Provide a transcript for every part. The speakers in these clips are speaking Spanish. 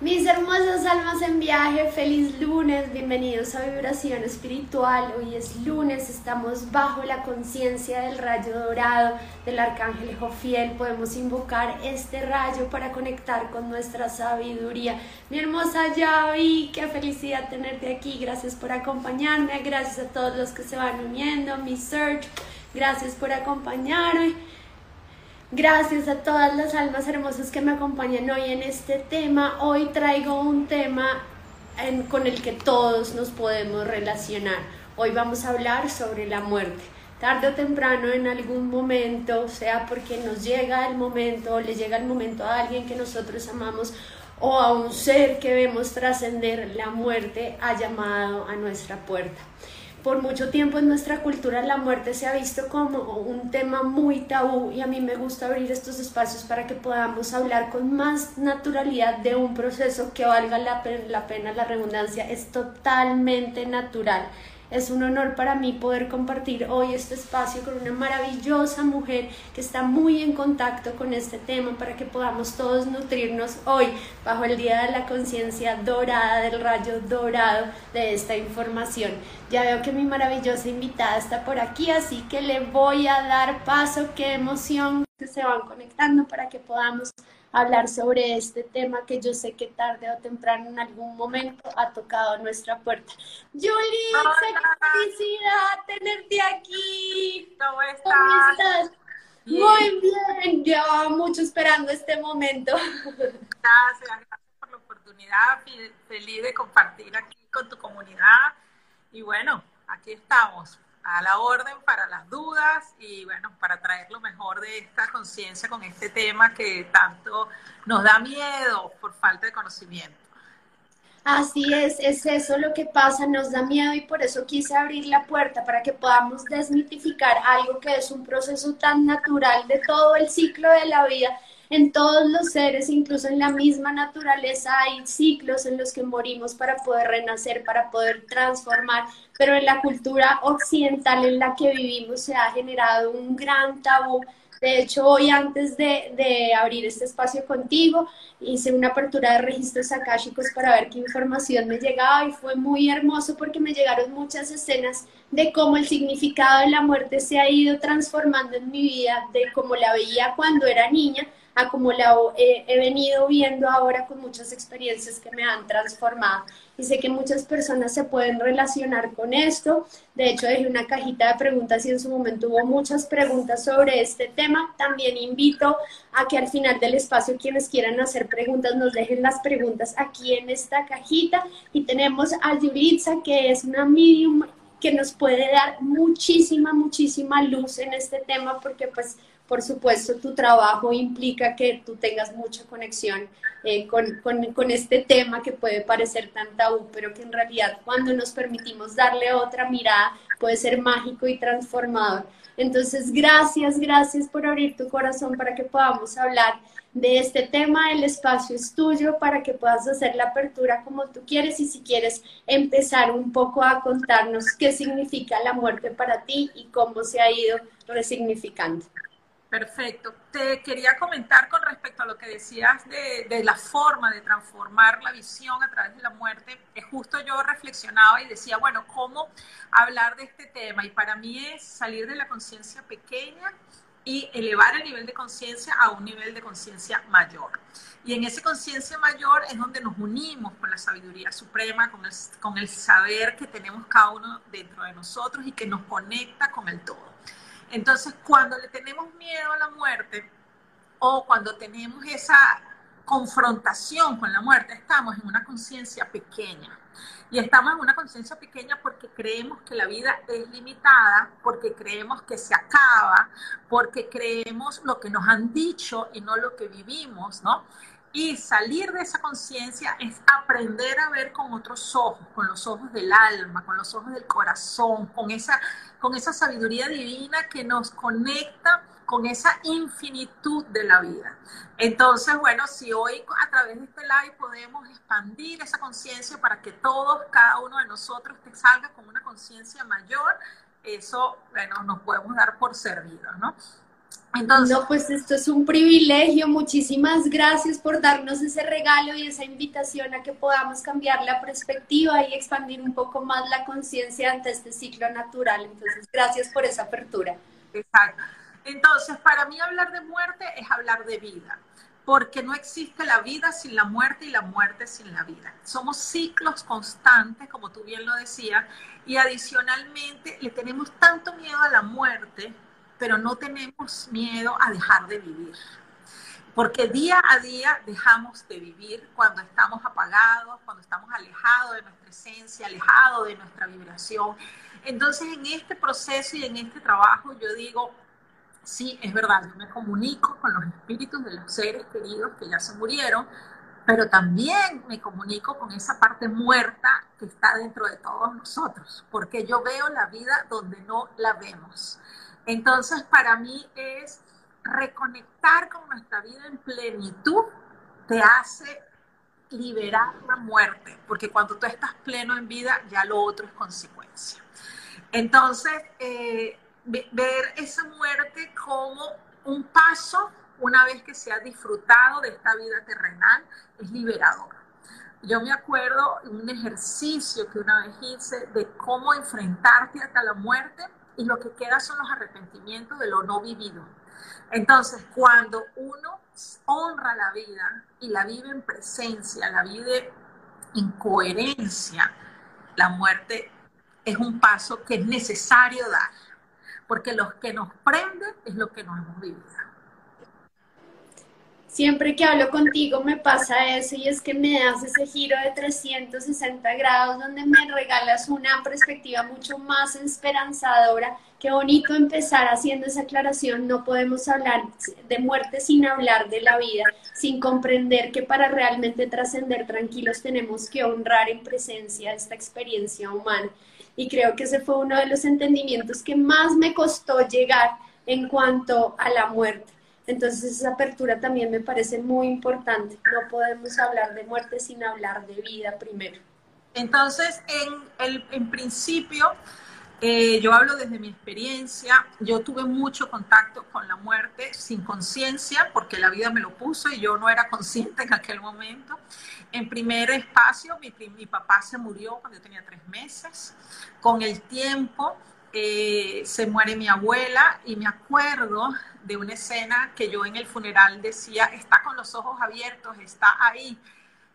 Mis hermosas almas en viaje, feliz lunes, bienvenidos a Vibración Espiritual. Hoy es lunes, estamos bajo la conciencia del rayo dorado del arcángel Jofiel. Podemos invocar este rayo para conectar con nuestra sabiduría. Mi hermosa Yavi, qué felicidad tenerte aquí. Gracias por acompañarme, gracias a todos los que se van uniendo. Mi Search, gracias por acompañarme. Gracias a todas las almas hermosas que me acompañan hoy en este tema. Hoy traigo un tema con el que todos nos podemos relacionar. Hoy vamos a hablar sobre la muerte. Tarde o temprano, en algún momento, sea porque nos llega el momento o le llega el momento a alguien que nosotros amamos o a un ser que vemos trascender, la muerte ha llamado a nuestra puerta por mucho tiempo en nuestra cultura la muerte se ha visto como un tema muy tabú y a mí me gusta abrir estos espacios para que podamos hablar con más naturalidad de un proceso que valga la, la pena la redundancia, es totalmente natural es un honor para mí poder compartir hoy este espacio con una maravillosa mujer que está muy en contacto con este tema para que podamos todos nutrirnos hoy bajo el Día de la Conciencia Dorada, del rayo dorado de esta información. Ya veo que mi maravillosa invitada está por aquí, así que le voy a dar paso. Qué emoción que se van conectando para que podamos hablar sobre este tema que yo sé que tarde o temprano en algún momento ha tocado nuestra puerta. Julie, qué felicidad tenerte aquí. ¿Cómo estás? Muy bien, llevaba mucho esperando este momento. Gracias, gracias por la oportunidad, feliz de compartir aquí con tu comunidad. Y bueno, aquí estamos a la orden para las dudas y bueno, para traer lo mejor de esta conciencia con este tema que tanto nos da miedo por falta de conocimiento. Así es, es eso lo que pasa, nos da miedo y por eso quise abrir la puerta para que podamos desmitificar algo que es un proceso tan natural de todo el ciclo de la vida en todos los seres, incluso en la misma naturaleza, hay ciclos en los que morimos para poder renacer, para poder transformar, pero en la cultura occidental en la que vivimos se ha generado un gran tabú. De hecho, hoy antes de, de abrir este espacio contigo, hice una apertura de registros akáshicos para ver qué información me llegaba y fue muy hermoso porque me llegaron muchas escenas de cómo el significado de la muerte se ha ido transformando en mi vida, de cómo la veía cuando era niña a como la he, venido viendo ahora con muchas experiencias que me han transformado. Y sé que muchas personas se pueden relacionar con esto. De hecho, dejé una cajita de preguntas y en su momento hubo muchas preguntas sobre este tema. También invito a que al final del espacio quienes quieran hacer preguntas nos dejen las preguntas aquí en esta cajita. Y tenemos a Yuritza, que es una medium que nos puede dar muchísima, muchísima luz en este tema porque pues por supuesto, tu trabajo implica que tú tengas mucha conexión eh, con, con, este tema que puede parecer tan tabú, pero que en realidad cuando nos permitimos darle otra mirada puede ser mágico y transformador. Entonces, gracias, gracias por abrir tu corazón para que podamos hablar de este tema. El espacio es tuyo para que puedas hacer la apertura como tú quieres y si quieres empezar un poco a contarnos qué significa la muerte para ti y cómo se ha ido resignificando. Perfecto. Te quería comentar con respecto a lo que decías de, la forma de transformar la visión a través de la muerte. Es justo yo reflexionaba y decía, bueno, ¿cómo hablar de este tema? Y para mí es salir de la conciencia pequeña y elevar el nivel de conciencia a un nivel de conciencia mayor. Y en esa conciencia mayor es donde nos unimos con la sabiduría suprema, con el, con el saber que tenemos cada uno dentro de nosotros y que nos conecta con el todo. Entonces, cuando le tenemos miedo a la muerte o cuando tenemos esa confrontación con la muerte, estamos en una conciencia pequeña. Y estamos en una conciencia pequeña porque creemos que la vida es limitada, porque creemos que se acaba, porque creemos lo que nos han dicho y no lo que vivimos, ¿no? Y salir de esa conciencia es aprender a ver con otros ojos, con los ojos del alma, con los ojos del corazón, con esa, con esa sabiduría divina que nos conecta con esa infinitud de la vida. Entonces, bueno, si hoy a través de este live podemos expandir esa conciencia para que todos, cada uno de nosotros te salga con una conciencia mayor, eso, bueno, nos podemos dar por servido, ¿no? Entonces, no, pues esto es un privilegio. Muchísimas gracias por darnos ese regalo y esa invitación a que podamos cambiar la perspectiva y expandir un poco más la conciencia ante este ciclo natural. Entonces, gracias por esa apertura. Exacto. Entonces, para mí hablar de muerte es hablar de vida, porque no existe la vida sin la muerte y la muerte sin la vida. Somos ciclos constantes, como tú bien lo decías, y adicionalmente le tenemos tanto miedo a la muerte pero no tenemos miedo a dejar de vivir. Porque día a día dejamos de vivir cuando estamos apagados, cuando estamos alejados de nuestra esencia, alejados de nuestra vibración. Entonces, en este proceso y en este trabajo, yo digo, sí, es verdad, yo me comunico con los espíritus de los seres queridos que ya se murieron, pero también me comunico con esa parte muerta que está dentro de todos nosotros, porque yo veo la vida donde no la vemos. Entonces, para mí es reconectar con nuestra vida en plenitud, te hace liberar la muerte, porque cuando tú estás pleno en vida, ya lo otro es consecuencia. Entonces, eh, ver esa muerte como un paso, una vez que se ha disfrutado de esta vida terrenal, es liberador. Yo me acuerdo un ejercicio que una vez hice de cómo enfrentarte hasta la muerte y lo que queda son los arrepentimientos de lo no vivido. Entonces, cuando uno honra la vida y la vive en presencia, la vive en coherencia, la muerte es un paso que es necesario dar, porque lo que nos prende es lo que nos hemos vivido. Siempre que hablo contigo me pasa eso y es que me das ese giro de 360 grados donde me regalas una perspectiva mucho más esperanzadora. Qué bonito empezar haciendo esa aclaración. No podemos hablar de muerte sin hablar de la vida, sin comprender que para realmente trascender tranquilos tenemos que honrar en presencia esta experiencia humana. Y creo que ese fue uno de los entendimientos que más me costó llegar en cuanto a la muerte entonces esa apertura también me parece muy importante. No podemos hablar de muerte sin hablar de vida primero. Entonces, en, el, en principio, eh, yo hablo desde mi experiencia, yo tuve mucho contacto con la muerte sin conciencia, porque la vida me lo puso y yo no era consciente en aquel momento. En primer espacio, mi, mi papá se murió cuando yo tenía tres meses. Con el tiempo, eh, se muere mi abuela y me acuerdo de una escena que yo en el funeral decía, está con los ojos abiertos, está ahí.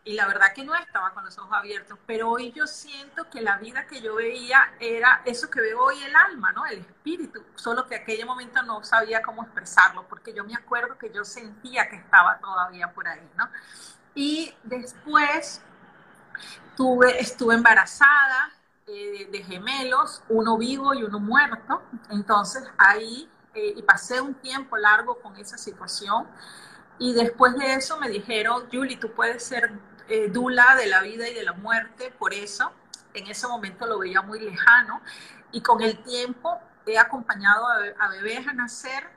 Y la verdad que no estaba con los ojos abiertos, pero hoy yo siento que la vida que yo veía era eso que veo hoy el alma, ¿no? El espíritu, solo que en aquel momento no sabía cómo expresarlo, porque yo me acuerdo que yo sentía que estaba todavía por ahí, ¿no? Y después tuve, estuve embarazada, eh, de gemelos, uno vivo y uno muerto. Entonces ahí, eh, y pasé un tiempo largo con esa situación. Y después de eso me dijeron, Julie, tú puedes ser eh, dula de la vida y de la muerte, por eso en ese momento lo veía muy lejano. Y con el tiempo he acompañado a, a bebés a nacer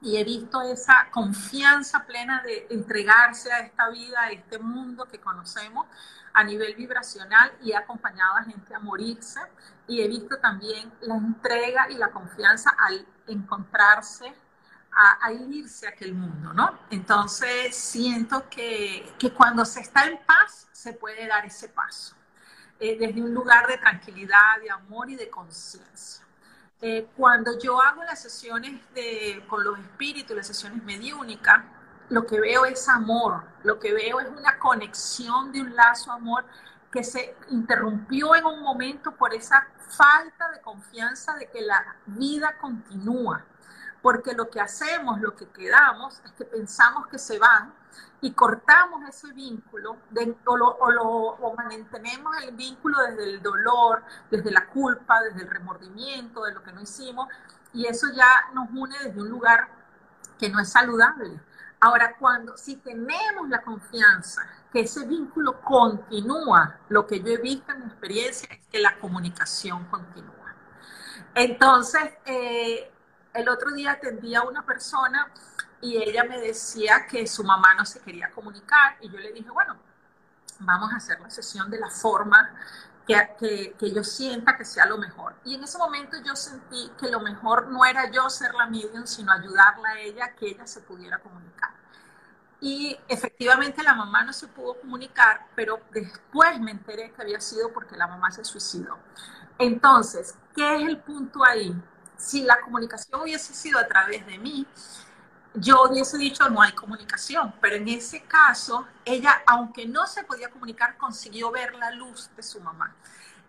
y he visto esa confianza plena de entregarse a esta vida, a este mundo que conocemos a nivel vibracional y he acompañado a gente a morirse y he visto también la entrega y la confianza al encontrarse, a, irse a aquel mundo, ¿no? Entonces siento que, que, cuando se está en paz se puede dar ese paso, eh, desde un lugar de tranquilidad, de amor y de conciencia. Eh, cuando yo hago las sesiones de, con los espíritus, las sesiones mediúnicas, lo que veo es amor, lo que veo es una conexión de un lazo amor que se interrumpió en un momento por esa falta de confianza de que la vida continúa. Porque lo que hacemos, lo que quedamos, es que pensamos que se van y cortamos ese vínculo o, o, mantenemos el vínculo desde el dolor, desde la culpa, desde el remordimiento, de lo que no hicimos, y eso ya nos une desde un lugar que no es saludable. Ahora, cuando, si tenemos la confianza que ese vínculo continúa, lo que yo he visto en mi experiencia es que la comunicación continúa. Entonces, eh, el otro día atendí a una persona y ella me decía que su mamá no se quería comunicar y yo le dije, bueno, vamos a hacer la sesión de la forma que, que, yo sienta que sea lo mejor. Y en ese momento yo sentí que lo mejor no era yo ser la medium, sino ayudarla a ella, que ella se pudiera comunicar. Y efectivamente la mamá no se pudo comunicar, pero después me enteré que había sido porque la mamá se suicidó. Entonces, ¿qué es el punto ahí? Si la comunicación hubiese sido a través de mí, yo hubiese dicho no hay comunicación, pero en ese caso, ella, aunque no se podía comunicar, consiguió ver la luz de su mamá.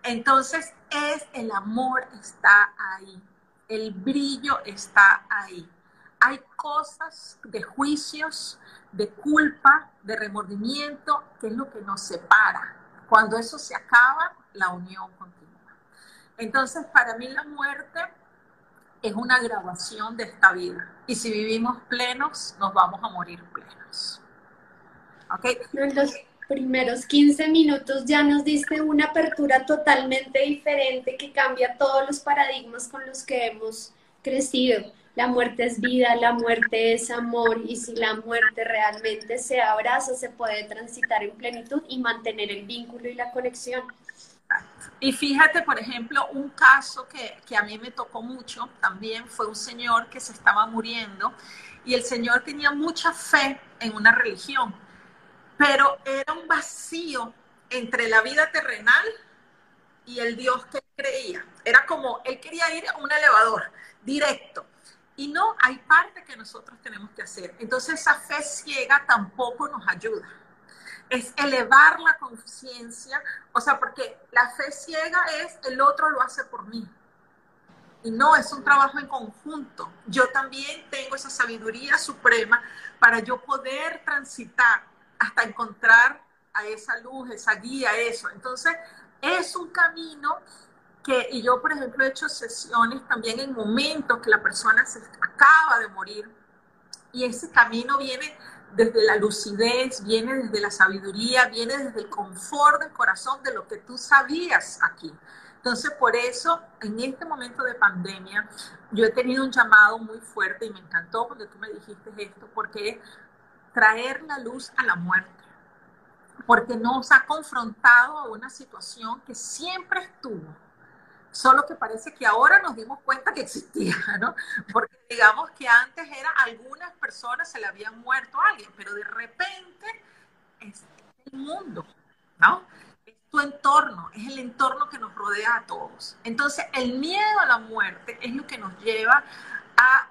Entonces, es el amor está ahí, el brillo está ahí. Hay cosas de juicios, de culpa, de remordimiento, que es lo que nos separa. Cuando eso se acaba, la unión continúa. Entonces, para mí la muerte es una grabación de esta vida. Y si vivimos plenos, nos vamos a morir plenos. En los primeros 15 minutos ya nos diste una apertura totalmente diferente que cambia todos los paradigmas con los que hemos crecido. La muerte es vida, la muerte es amor y si la muerte realmente se abraza, se puede transitar en plenitud y mantener el vínculo y la conexión. Y fíjate, por ejemplo, un caso que, que, a mí me tocó mucho también fue un señor que se estaba muriendo y el señor tenía mucha fe en una religión, pero era un vacío entre la vida terrenal y el Dios que creía. Era como, él quería ir a un elevador directo. Y no, hay parte que nosotros tenemos que hacer. Entonces esa fe ciega tampoco nos ayuda es elevar la conciencia, o sea, porque la fe ciega es el otro lo hace por mí. Y no, es un trabajo en conjunto. Yo también tengo esa sabiduría suprema para yo poder transitar hasta encontrar a esa luz, esa guía, eso. Entonces, es un camino que, y yo, por ejemplo, he hecho sesiones también en momentos que la persona se acaba de morir y ese camino viene desde la lucidez, viene desde la sabiduría, viene desde el confort del corazón de lo que tú sabías aquí. Entonces, por eso, en este momento de pandemia, yo he tenido un llamado muy fuerte y me encantó cuando tú me dijiste esto, porque traer la luz a la muerte, porque nos ha confrontado a una situación que siempre estuvo, solo que parece que ahora nos dimos cuenta que existía, ¿no? Porque digamos que antes era algunas personas se le habían muerto a alguien, pero de repente es el mundo, ¿no? Es tu entorno, es el entorno que nos rodea a todos. Entonces, el miedo a la muerte es lo que nos lleva a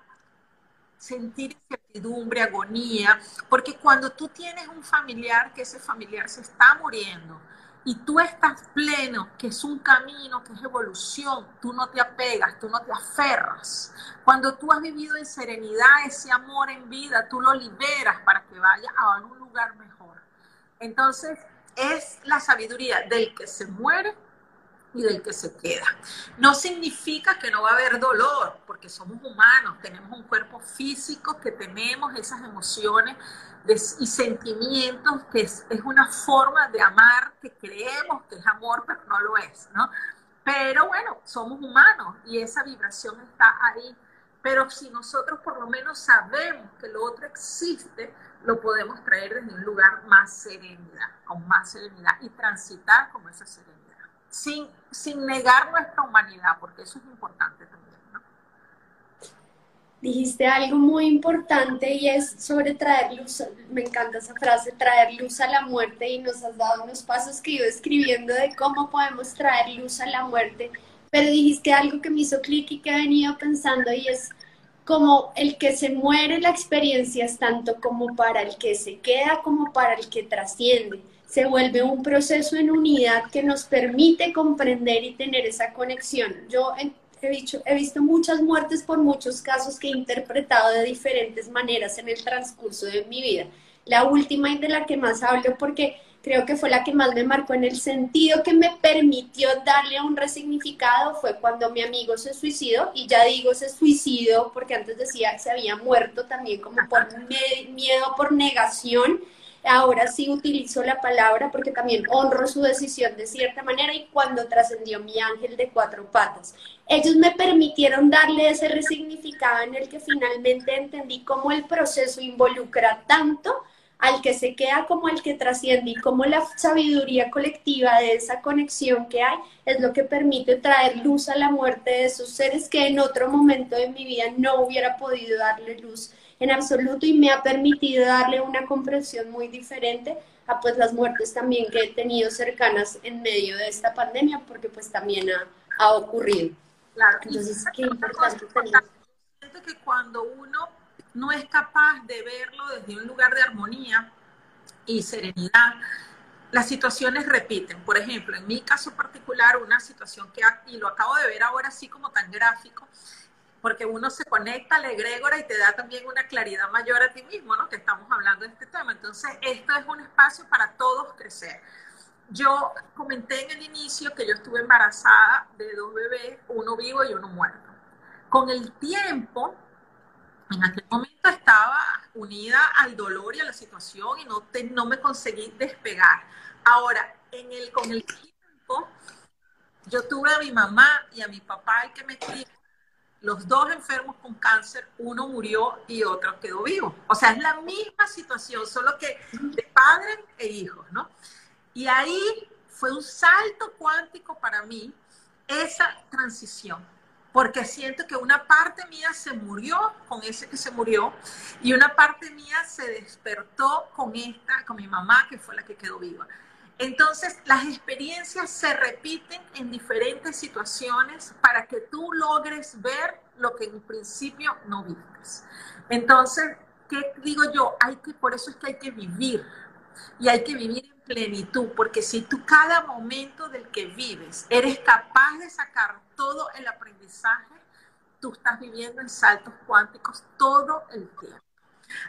sentir incertidumbre, agonía, porque cuando tú tienes un familiar que ese familiar se está muriendo, y tú estás pleno, que es un camino, que es evolución, tú no te apegas, tú no te aferras. Cuando tú has vivido en serenidad ese amor en vida, tú lo liberas para que vaya a algún lugar mejor. Entonces, es la sabiduría del que se muere y del que se queda. No significa que no va a haber dolor, porque somos humanos, tenemos un cuerpo físico que tenemos esas emociones y sentimientos, que es, una forma de amar que creemos que es amor, pero no lo es, ¿no? Pero bueno, somos humanos y esa vibración está ahí. Pero si nosotros por lo menos sabemos que lo otro existe, lo podemos traer desde un lugar más serenidad, con más serenidad y transitar con esa serenidad, sin, sin negar nuestra humanidad, porque eso es importante también dijiste algo muy importante y es sobre traer luz, me encanta esa frase, traer luz a la muerte y nos has dado unos pasos que iba escribiendo de cómo podemos traer luz a la muerte, pero dijiste algo que me hizo clic y que he venido pensando y es como el que se muere la experiencia es tanto como para el que se queda como para el que trasciende. Se vuelve un proceso en unidad que nos permite comprender y tener esa conexión. Yo he, dicho, he visto muchas muertes por muchos casos que he interpretado de diferentes maneras en el transcurso de mi vida. La última y de la que más hablo porque creo que fue la que más me marcó en el sentido que me permitió darle un resignificado fue cuando mi amigo se suicidó y ya digo se suicidó porque antes decía que se había muerto también como por miedo, por negación ahora sí utilizo la palabra porque también honro su decisión de cierta manera y cuando trascendió mi ángel de cuatro patas. Ellos me permitieron darle ese resignificado en el que finalmente entendí cómo el proceso involucra tanto al que se queda como el que trasciende y como la sabiduría colectiva de esa conexión que hay es lo que permite traer luz a la muerte de esos seres que en otro momento de mi vida no hubiera podido darle luz en absoluto y me ha permitido darle una comprensión muy diferente a pues las muertes también que he tenido cercanas en medio de esta pandemia porque pues también ha, ha ocurrido. Claro, entonces qué importante Siento que cuando uno no es capaz de verlo desde un lugar de armonía y serenidad, las situaciones repiten. Por ejemplo, en mi caso particular, una situación que, y lo acabo de ver ahora así como tan gráfico, porque uno se conecta a la egrégora y te da también una claridad mayor a ti mismo, ¿no? Que estamos hablando de este tema. Entonces, esto es un espacio para todos crecer. Yo comenté en el inicio que yo estuve embarazada de dos bebés, uno vivo y uno muerto. Con el tiempo, en aquel momento estaba unida al dolor y a la situación y no, no me conseguí despegar. Ahora, en el, con el tiempo, yo tuve a mi mamá y a mi papá, el que me crió, los dos enfermos con cáncer, uno murió y otro quedó vivo. O sea, es la misma situación, solo que de padre e hijos, ¿no? Y ahí fue un salto cuántico para mí esa transición porque siento que una parte mía se murió con ese que se murió y una parte mía se despertó con esta, con mi mamá, que fue la que quedó viva. Entonces, las experiencias se repiten en diferentes situaciones para que tú logres ver lo que en principio no vistes. Entonces, ¿qué digo yo? Hay que, por eso es que hay que vivir y hay que vivir en plenitud, porque si tú cada momento del que vives eres capaz de sacar todo el aprendizaje, tú estás viviendo en saltos cuánticos todo el tiempo.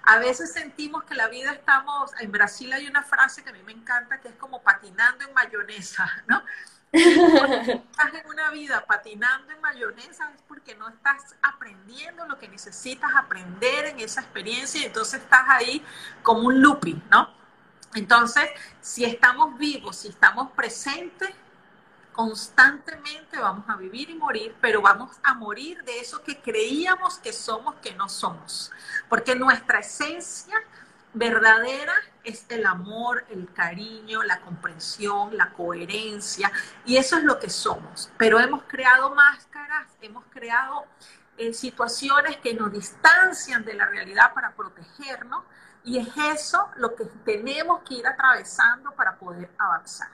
A veces sentimos que la vida estamos, en Brasil hay una frase que a mí me encanta, que es como patinando en mayonesa, ¿no? estás en una vida patinando en mayonesa es porque no estás aprendiendo lo que necesitas aprender en esa experiencia y entonces estás ahí como un looping, ¿no? Entonces, si estamos vivos, si estamos presentes, constantemente vamos a vivir y morir, pero vamos a morir de eso que creíamos que somos, que no somos. Porque nuestra esencia verdadera es el amor, el cariño, la comprensión, la coherencia, y eso es lo que somos. Pero hemos creado máscaras, hemos creado eh, situaciones que nos distancian de la realidad para protegernos y es eso lo que tenemos que ir atravesando para poder avanzar.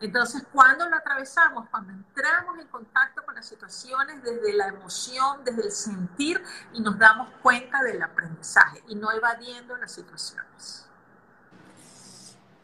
Entonces, cuando lo atravesamos, cuando entramos en contacto con las situaciones desde la emoción, desde el sentir y nos damos cuenta del aprendizaje y no evadiendo las situaciones.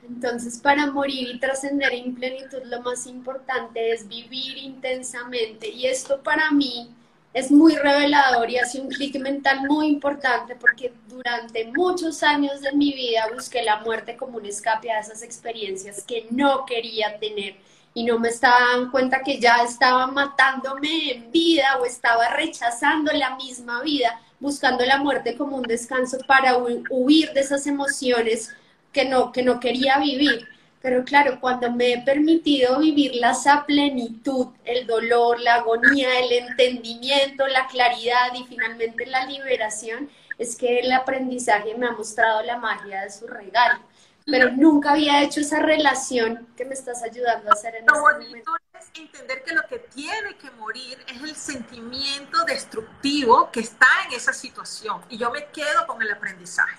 Entonces, para morir y trascender en plenitud, lo más importante es vivir intensamente. Y esto para mí es muy revelador y hace un clic mental muy importante porque durante muchos años de mi vida busqué la muerte como un escape a esas experiencias que no quería tener y no me estaba dando cuenta que ya estaba matándome en vida o estaba rechazando la misma vida, buscando la muerte como un descanso para huir de esas emociones que no, que no quería vivir. Pero claro, cuando me he permitido vivirlas a plenitud, el dolor, la agonía, el entendimiento, la claridad y finalmente la liberación, es que el aprendizaje me ha mostrado la magia de su regalo. Pero nunca había hecho esa relación que me estás ayudando a hacer en este momento. es entender que lo que tiene que morir es el sentimiento destructivo que está en esa situación. Y yo me quedo con el aprendizaje.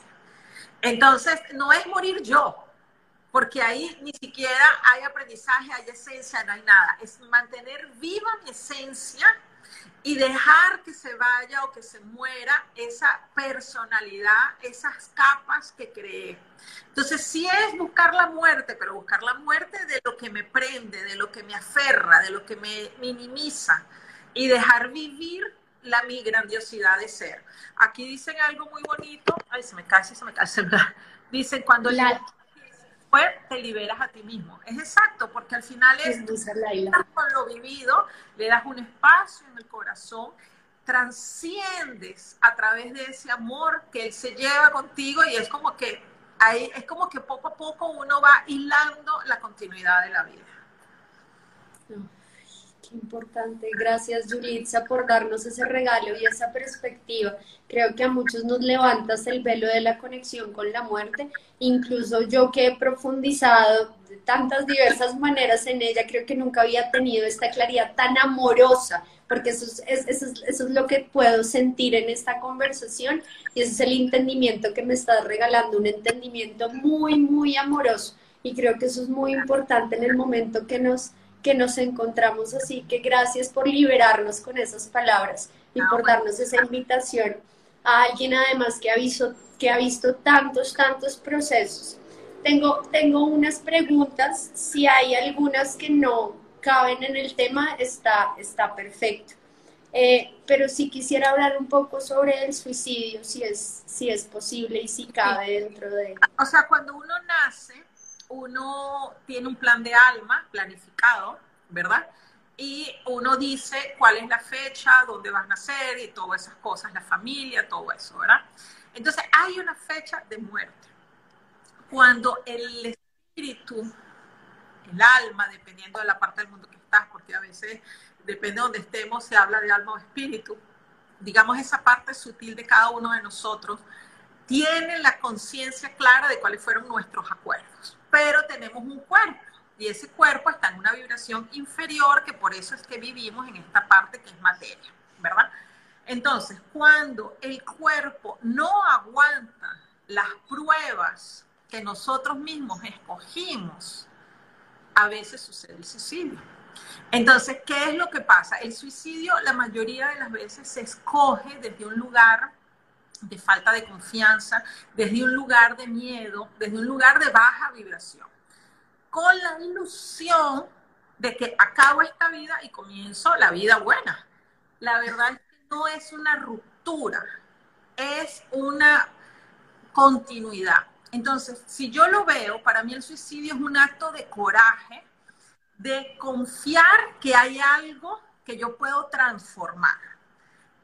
Entonces, no es morir yo, porque ahí ni siquiera hay aprendizaje, hay esencia, no hay nada. Es mantener viva mi esencia y dejar que se vaya o que se muera esa personalidad, esas capas que creé. Entonces sí es buscar la muerte, pero buscar la muerte de lo que me prende, de lo que me aferra, de lo que me minimiza y dejar vivir la mi grandiosidad de ser. Aquí dicen algo muy bonito, ay, se me cae, se me cae el celular. Dicen cuando la te liberas a ti mismo. Es exacto, porque al final es, con lo vivido, le das un espacio en el corazón, transciendes a través de ese amor que él se lleva contigo y es como que ahí es como que poco a poco uno va hilando la continuidad de la vida. Qué importante. Gracias, Julitza, por darnos ese regalo y esa perspectiva. Creo que a muchos nos levantas el velo de la conexión con la muerte. Incluso yo que he profundizado de tantas diversas maneras en ella, creo que nunca había tenido esta claridad tan amorosa, porque eso es, eso es, eso es lo que puedo sentir en esta conversación y ese es el entendimiento que me estás regalando, un entendimiento muy, muy amoroso. Y creo que eso es muy importante en el momento que nos que nos encontramos así, que gracias por liberarnos con esas palabras y por darnos esa invitación a alguien además que ha visto, que ha visto tantos, tantos procesos. Tengo, tengo unas preguntas, si hay algunas que no caben en el tema, está, está perfecto. Eh, pero sí quisiera hablar un poco sobre el suicidio, si es, si es posible y si cabe dentro de... O sea, cuando uno nace, uno tiene un plan de alma planificado, ¿verdad? Y uno dice cuál es la fecha, dónde vas a nacer y todas esas cosas, la familia, todo eso, ¿verdad? Entonces hay una fecha de muerte. Cuando el espíritu, el alma, dependiendo de la parte del mundo que estás, porque a veces depende de donde estemos, se habla de alma o espíritu, digamos esa parte sutil de cada uno de nosotros, tiene la conciencia clara de cuáles fueron nuestros acuerdos pero tenemos un cuerpo y ese cuerpo está en una vibración inferior, que por eso es que vivimos en esta parte que es materia, ¿verdad? Entonces, cuando el cuerpo no aguanta las pruebas que nosotros mismos escogimos, a veces sucede el suicidio. Entonces, ¿qué es lo que pasa? El suicidio la mayoría de las veces se escoge desde un lugar de falta de confianza, desde un lugar de miedo, desde un lugar de baja vibración, con la ilusión de que acabo esta vida y comienzo la vida buena. La verdad es que no es una ruptura, es una continuidad. Entonces, si yo lo veo, para mí el suicidio es un acto de coraje, de confiar que hay algo que yo puedo transformar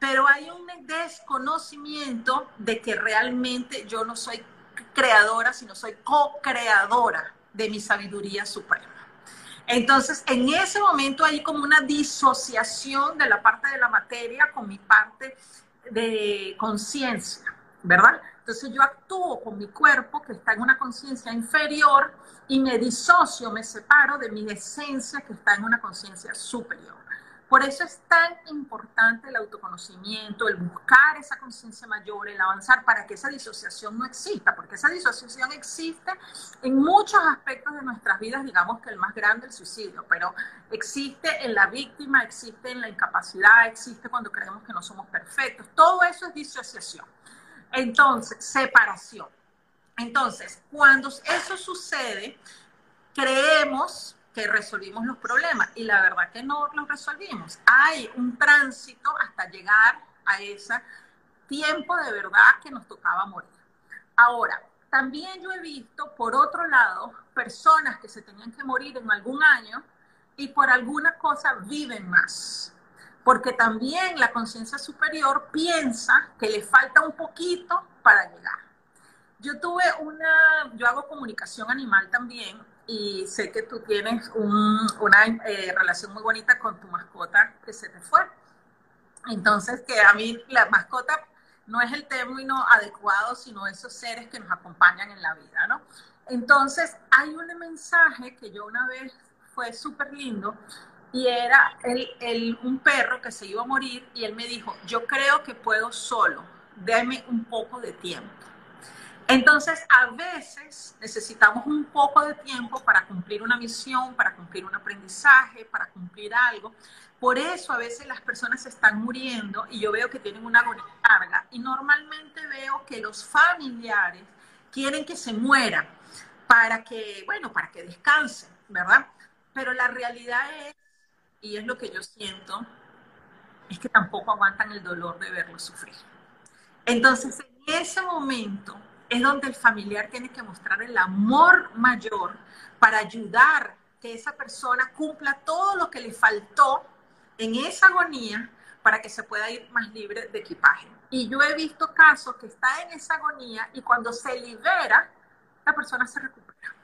pero hay un desconocimiento de que realmente yo no soy creadora, sino soy co-creadora de mi sabiduría suprema. Entonces, en ese momento hay como una disociación de la parte de la materia con mi parte de conciencia, ¿verdad? Entonces yo actúo con mi cuerpo que está en una conciencia inferior y me disocio, me separo de mi esencia que está en una conciencia superior. Por eso es tan importante el autoconocimiento, el buscar esa conciencia mayor, el avanzar para que esa disociación no exista, porque esa disociación existe en muchos aspectos de nuestras vidas, digamos que el más grande, el suicidio, pero existe en la víctima, existe en la incapacidad, existe cuando creemos que no somos perfectos. Todo eso es disociación. Entonces, separación. Entonces, cuando eso sucede, creemos que resolvimos los problemas y la verdad que no los resolvimos. Hay un tránsito hasta llegar a ese tiempo de verdad que nos tocaba morir. Ahora, también yo he visto, por otro lado, personas que se tenían que morir en algún año y por alguna cosa viven más. Porque también la conciencia superior piensa que le falta un poquito para llegar. Yo tuve una, yo hago comunicación animal también y sé que tú tienes una eh, relación muy bonita con tu mascota que se te fue. Entonces, que a mí la mascota no es el término adecuado, sino esos seres que nos acompañan en la vida, ¿no? Entonces, hay un mensaje que yo una vez fue súper lindo y era el, el, un perro que se iba a morir y él me dijo, yo creo que puedo solo, déme un poco de tiempo. Entonces, a veces necesitamos un poco de tiempo para cumplir una misión, para cumplir un aprendizaje, para cumplir algo. Por eso a veces las personas se están muriendo y yo veo que tienen una agonía larga. Y normalmente veo que los familiares quieren que se mueran para que, bueno, para que descansen, ¿verdad? Pero la realidad es, y es lo que yo siento, es que tampoco aguantan el dolor de verlo sufrir. Entonces, en ese momento es donde el familiar tiene que mostrar el amor mayor para ayudar que esa persona cumpla todo lo que le faltó en esa agonía para que se pueda ir más libre de equipaje. Y yo he visto casos que está en esa agonía y cuando se libera, la persona se recupera.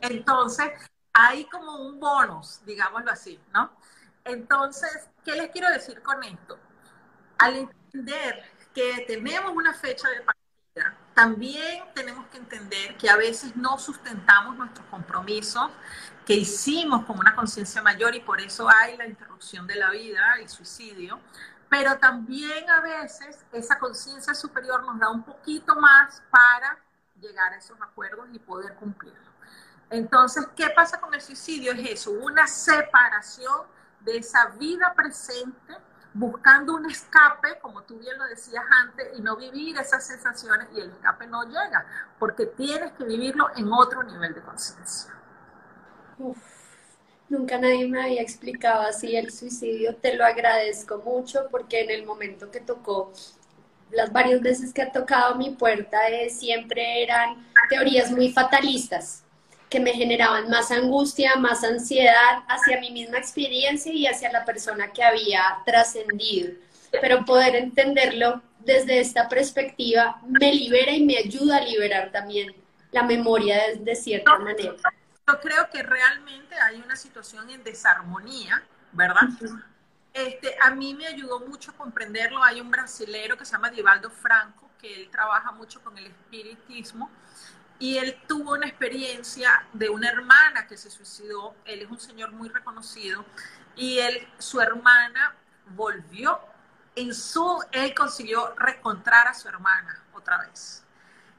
Entonces, hay como un bonus, digámoslo así, ¿no? Entonces, ¿qué les quiero decir con esto? Al entender que tenemos una fecha de también tenemos que entender que a veces no sustentamos nuestros compromisos que hicimos con una conciencia mayor y por eso hay la interrupción de la vida, el suicidio, pero también a veces esa conciencia superior nos da un poquito más para llegar a esos acuerdos y poder cumplirlos. Entonces, ¿qué pasa con el suicidio? Es eso, una separación de esa vida presente, buscando un escape, como tú bien lo decías antes, y no vivir esas sensaciones y el escape no llega, porque tienes que vivirlo en otro nivel de conciencia. Nunca nadie me había explicado así el suicidio, te lo agradezco mucho porque en el momento que tocó, las varias veces que ha tocado mi puerta, eh, siempre eran teorías muy fatalistas que me generaban más angustia, más ansiedad hacia mi misma experiencia y hacia la persona que había trascendido. Pero poder entenderlo desde esta perspectiva me libera y me ayuda a liberar también la memoria de, cierta manera. Yo creo que realmente hay una situación en desarmonía, ¿verdad? Este, a mí me ayudó mucho comprenderlo. Hay un brasilero que se llama Divaldo Franco, que él trabaja mucho con el espiritismo y él tuvo una experiencia de una hermana que se suicidó. Él es un señor muy reconocido y él, su hermana volvió. En su, él consiguió recontrar a su hermana otra vez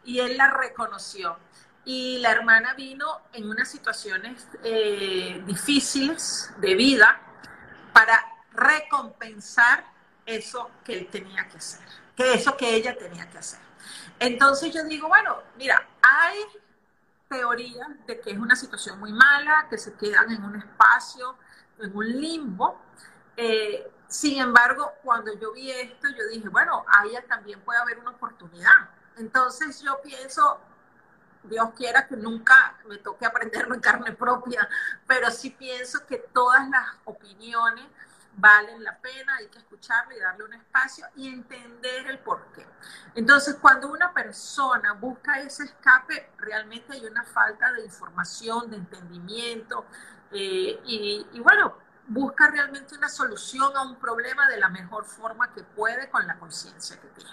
y él la reconoció. Y la hermana vino en unas situaciones eh, difíciles de vida para recompensar eso que él tenía que hacer, que eso que ella tenía que hacer. Entonces yo digo, bueno, mira, hay teorías de que es una situación muy mala, que se quedan en un espacio, en un limbo. Eh, sin embargo, cuando yo vi esto, yo dije, bueno, ahí también puede haber una oportunidad. Entonces yo pienso, Dios quiera que nunca me toque aprenderlo en carne propia, pero sí pienso que todas las opiniones valen la pena, hay que escucharlo y darle un espacio y entender el por qué. Entonces, cuando una persona busca ese escape, realmente hay una falta de información, de entendimiento eh, y, y bueno, busca realmente una solución a un problema de la mejor forma que puede con la conciencia que tiene.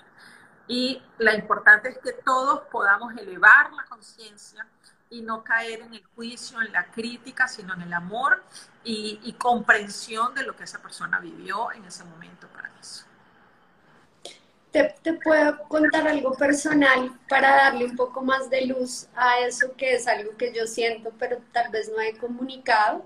Y la importante es que todos podamos elevar la conciencia y no caer en el juicio, en la crítica, sino en el amor y, comprensión de lo que esa persona vivió en ese momento para eso. Te, te, puedo contar algo personal para darle un poco más de luz a eso que es algo que yo siento, pero tal vez no he comunicado.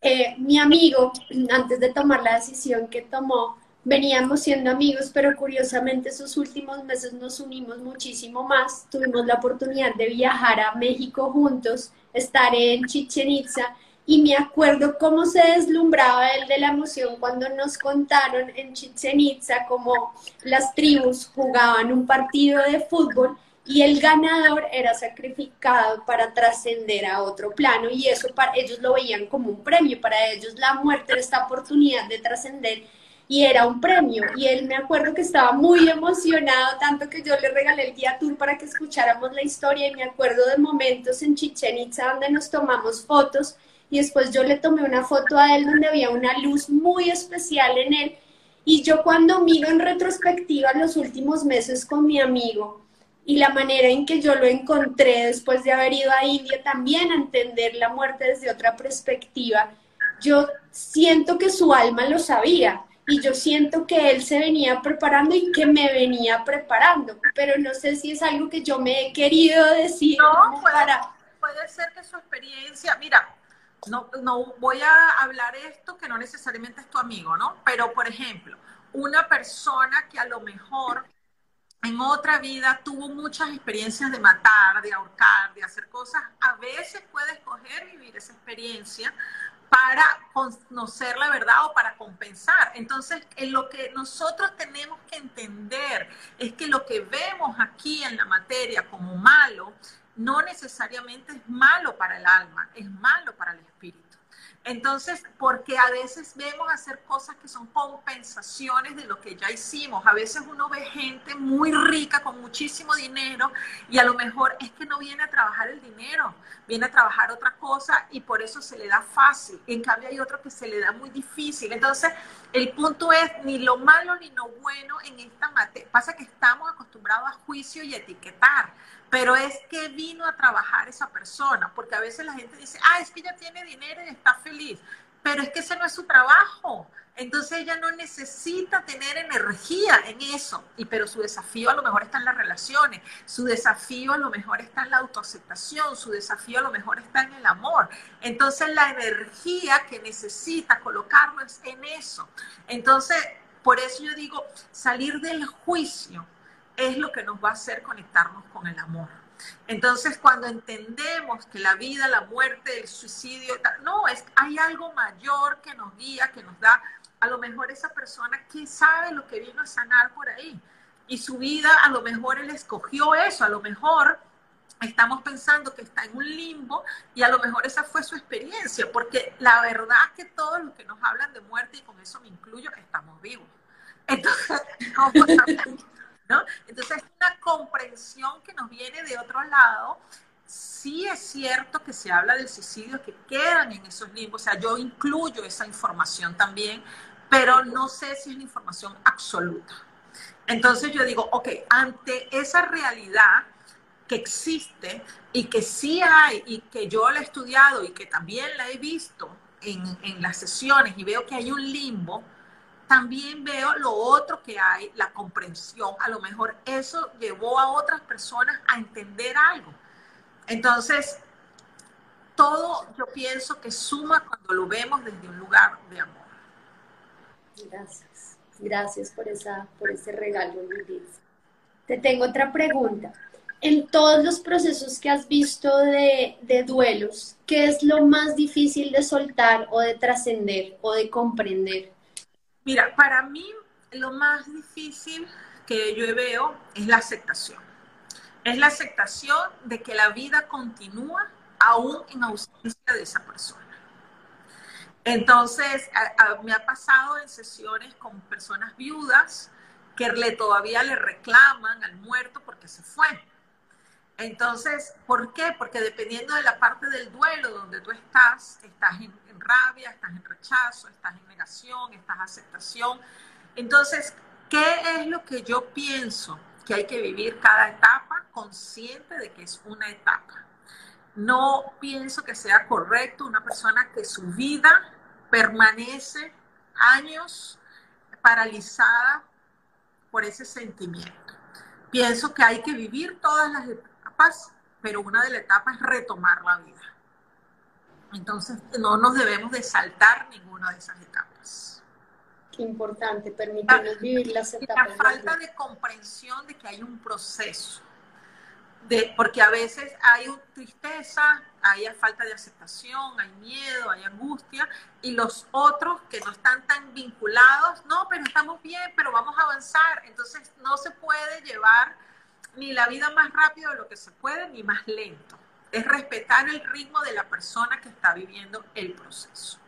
Eh, mi amigo, antes de tomar la decisión que tomó, Veníamos siendo amigos, pero curiosamente esos últimos meses nos unimos muchísimo más. Tuvimos la oportunidad de viajar a México juntos, estar en Chichen Itza y me acuerdo cómo se deslumbraba él de la emoción cuando nos contaron en Chichen Itza cómo las tribus jugaban un partido de fútbol y el ganador era sacrificado para trascender a otro plano y eso para ellos lo veían como un premio, para ellos la muerte era esta oportunidad de trascender y era un premio. Y él me acuerdo que estaba muy emocionado, tanto que yo le regalé el guía tour para que escucháramos la historia y me acuerdo de momentos en Chichen Itza donde nos tomamos fotos y después yo le tomé una foto a él donde había una luz muy especial en él. Y yo cuando miro en retrospectiva los últimos meses con mi amigo y la manera en que yo lo encontré después de haber ido a India también a entender la muerte desde otra perspectiva, yo siento que su alma lo sabía, y yo siento que él se venía preparando y que me venía preparando, pero no sé si es algo que yo me he querido decir. No, puede, ser que su experiencia, mira, no, no voy a hablar esto que no necesariamente es tu amigo, ¿no? Pero, por ejemplo, una persona que a lo mejor en otra vida tuvo muchas experiencias de matar, de ahorcar, de hacer cosas, a veces puede escoger vivir esa experiencia para conocer la verdad o para compensar. Entonces, en lo que nosotros tenemos que entender es que lo que vemos aquí en la materia como malo, no necesariamente es malo para el alma, es malo para el espíritu. Entonces, porque a veces vemos hacer cosas que son compensaciones de lo que ya hicimos. A veces uno ve gente muy rica con muchísimo dinero y a lo mejor es que no viene a trabajar el dinero, viene a trabajar otra cosa y por eso se le da fácil. En cambio hay otro que se le da muy difícil. Entonces, el punto es ni lo malo ni lo bueno en esta materia. Pasa que estamos acostumbrados a juicio y etiquetar pero es que vino a trabajar esa persona, porque a veces la gente dice, ah, es que ella tiene dinero y está feliz, pero es que ese no es su trabajo. Entonces ella no necesita tener energía en eso, y pero su desafío a lo mejor está en las relaciones, su desafío a lo mejor está en la autoaceptación, su desafío a lo mejor está en el amor. Entonces la energía que necesita colocarlo es en eso. Entonces, por eso yo digo, salir del juicio es lo que nos va a hacer conectarnos con el amor. Entonces, cuando entendemos que la vida, la muerte, el suicidio, no, es, hay algo mayor que nos guía, que nos da a lo mejor esa persona que sabe lo que vino a sanar por ahí. Y su vida, a lo mejor él escogió eso, a lo mejor estamos pensando que está en un limbo y a lo mejor esa fue su experiencia, porque la verdad es que todos los que nos hablan de muerte, y con eso me incluyo, estamos vivos. Entonces, entonces, es una comprensión que nos viene de otro lado. Sí es cierto que se habla del suicidio que quedan en esos limbos, o sea, yo incluyo esa información también, pero no sé si es una información absoluta. Entonces yo digo, ok, ante esa realidad que existe y que sí hay y que yo la he estudiado y que también la he visto en, en las sesiones y veo que hay un limbo, también veo lo otro que hay, la comprensión. A lo mejor eso llevó a otras personas a entender algo. Entonces, todo yo pienso que suma cuando lo vemos desde un lugar de amor. Gracias. Gracias por, esa, por ese regalo, Luis. Te tengo otra pregunta. En todos los procesos que has visto de, de duelos, ¿qué es lo más difícil de soltar o de trascender o de comprender? Mira, para mí lo más difícil que yo veo es la aceptación. Es la aceptación de que la vida continúa aún en ausencia de esa persona. Entonces, me ha pasado en sesiones con personas viudas que le, todavía le reclaman al muerto porque se fue. Entonces, ¿por qué? Porque dependiendo de la parte del duelo donde tú estás, estás en, rabia, estás en rechazo, estás en negación, estás en aceptación. Entonces, ¿qué es lo que yo pienso? Que hay que vivir cada etapa consciente de que es una etapa. No pienso que sea correcto una persona que su vida permanece años paralizada por ese sentimiento. Pienso que hay que vivir todas las etapas, pero una de las etapas es retomar la vida. Entonces, no nos debemos de saltar ninguna de esas etapas. Qué importante, permitirnos vivir las etapas. La falta de comprensión de que hay un proceso. De, porque a veces hay tristeza, hay falta de aceptación, hay miedo, hay angustia, y los otros que no están tan vinculados, no, pero estamos bien, pero vamos a avanzar. Entonces no se puede llevar ni la vida más rápido de lo que se puede, ni más lento es respetar el ritmo de la persona que está viviendo el proceso.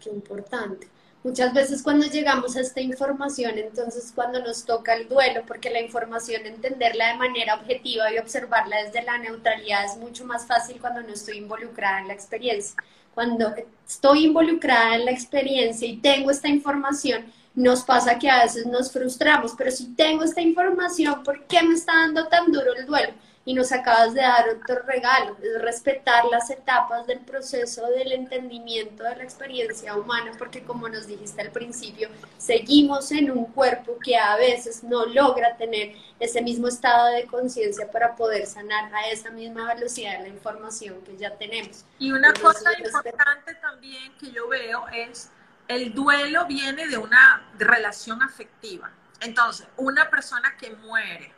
Qué importante. Muchas veces cuando llegamos a esta información, entonces cuando nos toca el duelo, porque la información entenderla de manera objetiva y observarla desde la neutralidad es mucho más fácil cuando no estoy involucrada en la experiencia. Cuando estoy involucrada en la experiencia y tengo esta información, nos pasa que a veces nos frustramos, pero si tengo esta información, ¿por qué me está dando tan duro el duelo? Y nos acabas de dar otro regalo, es respetar las etapas del proceso del entendimiento de la experiencia humana, porque como nos dijiste al principio, seguimos en un cuerpo que a veces no logra tener ese mismo estado de conciencia para poder sanar a esa misma velocidad la información que ya tenemos. Y una cosa importante también que yo veo es el duelo viene de una relación afectiva. Entonces, una persona que muere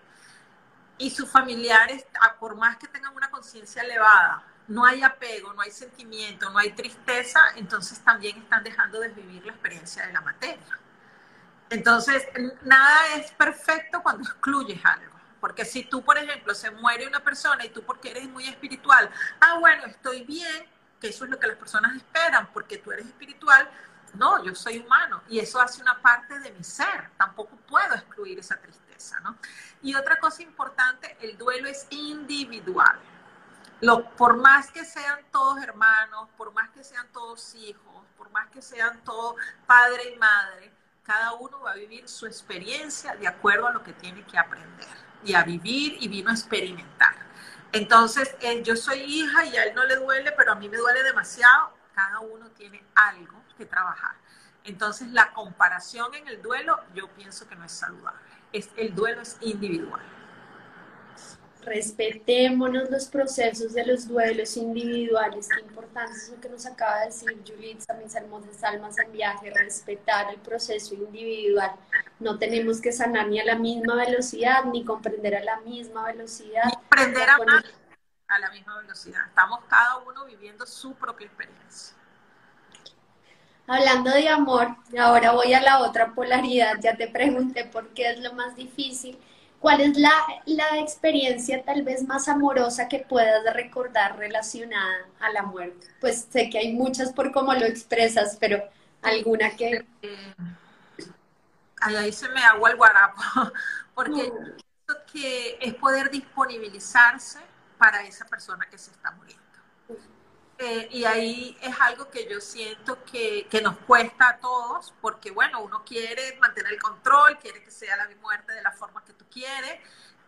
y sus familiares, por más que tengan una conciencia elevada, no hay apego, no hay sentimiento, no hay tristeza, entonces también están dejando de vivir la experiencia de la materia. Entonces, nada es perfecto cuando excluyes algo. Porque si tú, por ejemplo, se muere una persona y tú porque eres muy espiritual, ah, bueno, estoy bien, que eso es lo que las personas esperan, porque tú eres espiritual. No, yo soy humano y eso hace una parte de mi ser. Tampoco puedo excluir esa tristeza, Y otra cosa importante, el duelo es individual. Lo, por más que sean todos hermanos, por más que sean todos hijos, por más que sean todos padre y madre, cada uno va a vivir su experiencia de acuerdo a lo que tiene que aprender y a vivir y vino a experimentar. Entonces, eh, yo soy hija y a él no le duele, pero a mí me duele demasiado. Cada uno tiene algo que trabajar. Entonces, la comparación en el duelo, yo pienso que no es saludable. Es, el duelo es individual respetémonos los procesos de los duelos individuales. Qué importante es lo que nos acaba de decir Julitza, mis hermosas almas en viaje, respetar el proceso individual. No tenemos que sanar ni a la misma velocidad, ni comprender a la misma velocidad. Ni aprender a a la misma velocidad. Estamos cada uno viviendo su propia experiencia. Hablando de amor, ahora voy a la otra polaridad. Ya te pregunté por qué es lo más difícil ¿Cuál es la, la, experiencia tal vez más amorosa que puedas recordar relacionada a la muerte? Pues sé que hay muchas por cómo lo expresas, pero alguna que... Eh, ahí se me agua el guarapo, porque que es poder disponibilizarse para esa persona que se está muriendo. Eh, y ahí es algo que yo siento que, que, nos cuesta a todos, porque bueno, uno quiere mantener el control, quiere que sea la muerte de la forma que tú quieres,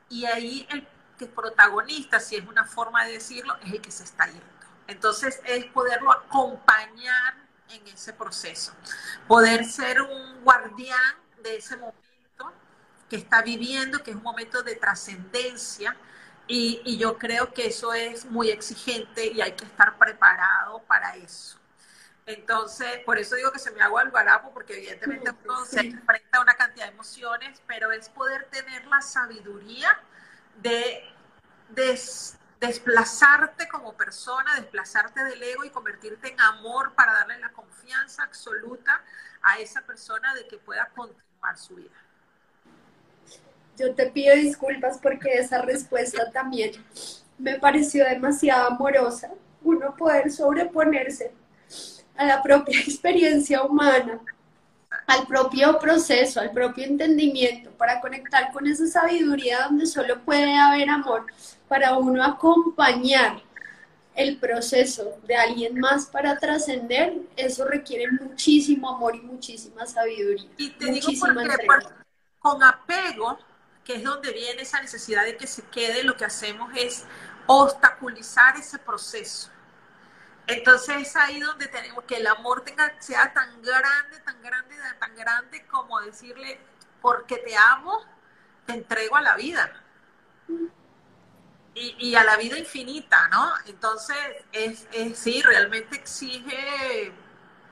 y ahí el que protagonista, si es una forma de decirlo, es el que se está yendo. Entonces es poderlo acompañar en ese proceso, poder ser un guardián de ese momento que está viviendo, que es un momento de trascendencia, y, yo creo que eso es muy exigente y hay que estar preparado para eso. Entonces, por eso digo que se me hago el guarapo, porque evidentemente uno se enfrenta a una cantidad de emociones, pero es poder tener la sabiduría de, desplazarte como persona, desplazarte del ego y convertirte en amor para darle la confianza absoluta a esa persona de que pueda continuar su vida. Yo te pido disculpas porque esa respuesta también me pareció demasiado amorosa. Uno poder sobreponerse a la propia experiencia humana, al propio proceso, al propio entendimiento, para conectar con esa sabiduría donde solo puede haber amor, para uno acompañar el proceso de alguien más para trascender, eso requiere muchísimo amor y muchísima sabiduría. Y te digo porque, con apego es donde viene esa necesidad de que se quede, lo que hacemos es obstaculizar ese proceso. Entonces es ahí donde tenemos que el amor tenga, sea tan grande, tan grande, tan grande como decirle, porque te amo, te entrego a la vida. Y, a la vida infinita, ¿no? Entonces, es, sí, realmente exige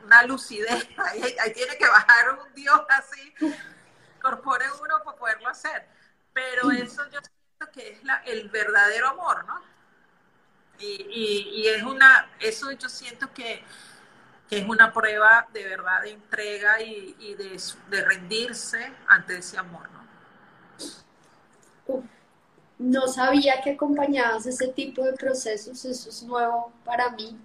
una lucidez. Ahí, ahí, tiene que bajar un Dios así, incorpore uno para poderlo hacer. Pero eso yo siento que es el verdadero amor, ¿no? Y, es una, eso yo siento que, es una prueba de verdad de entrega y, de, rendirse ante ese amor, ¿no? no sabía que acompañabas ese tipo de procesos, eso es nuevo para mí.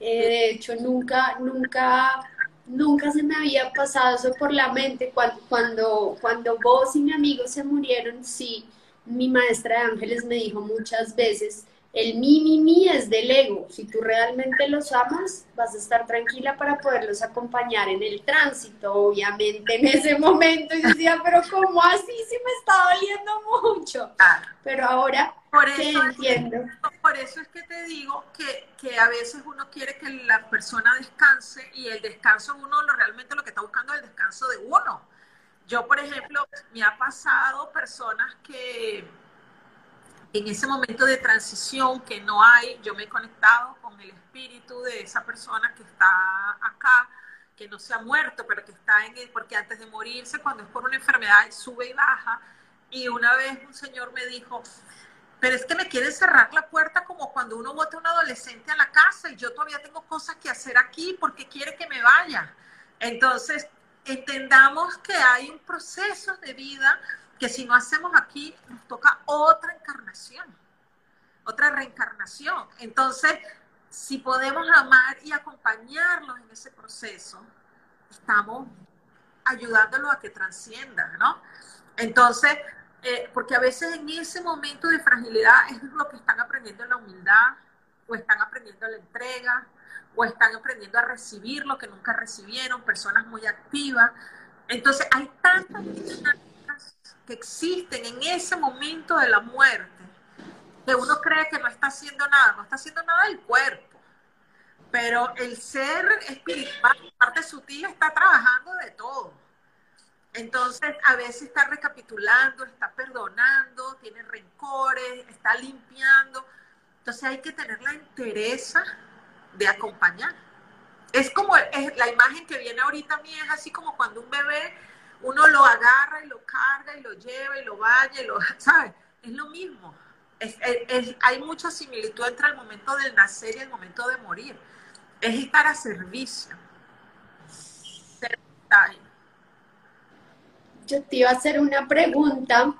Eh, de hecho, nunca, nunca nunca se me había pasado eso por la mente. Cuando, cuando, cuando vos y mi amigo se murieron, sí, mi maestra de ángeles me dijo muchas veces, el mi, mi, mi es del ego. Si tú realmente los amas, vas a estar tranquila para poderlos acompañar en el tránsito. Obviamente en ese momento yo decía, pero ¿cómo así? Si me está doliendo mucho. Pero ahora por eso, entiendo. Por eso es que te digo que, que, a veces uno quiere que la persona descanse y el descanso uno lo, realmente lo que está buscando es el descanso de uno. Yo, por ejemplo, me ha pasado personas que en ese momento de transición que no hay, yo me he conectado con el espíritu de esa persona que está acá, que no se ha muerto, pero que está en él, porque antes de morirse, cuando es por una enfermedad, sube y baja. Y una vez un señor me dijo, pero es que me quiere cerrar la puerta como cuando uno bota a un adolescente a la casa y yo todavía tengo cosas que hacer aquí porque quiere que me vaya. Entonces, entendamos que hay un proceso de vida que si no hacemos aquí, nos toca otra encarnación, otra reencarnación. Entonces, si podemos amar y acompañarlos en ese proceso, estamos ayudándolo a que trascienda, ¿no? Entonces, eh, porque a veces en ese momento de fragilidad es lo que están aprendiendo la humildad, o están aprendiendo la entrega, o están aprendiendo a recibir lo que nunca recibieron, personas muy activas. Entonces, hay tantas que existen en ese momento de la muerte que uno cree que no está haciendo nada, no está haciendo nada el cuerpo, pero el ser espiritual, parte sutil, está trabajando de todo. Entonces, a veces está recapitulando, está perdonando, tiene rencores, está limpiando. Entonces, hay que tener la entereza de acompañar. Es como es, la imagen que viene ahorita a mí, es así como cuando un bebé uno lo agarra y lo carga y lo lleva y lo vaya y lo, ¿sabes? Es lo mismo. hay mucha similitud entre el momento del nacer y el momento de morir. Es estar a servicio. Ser yo te iba a hacer una pregunta,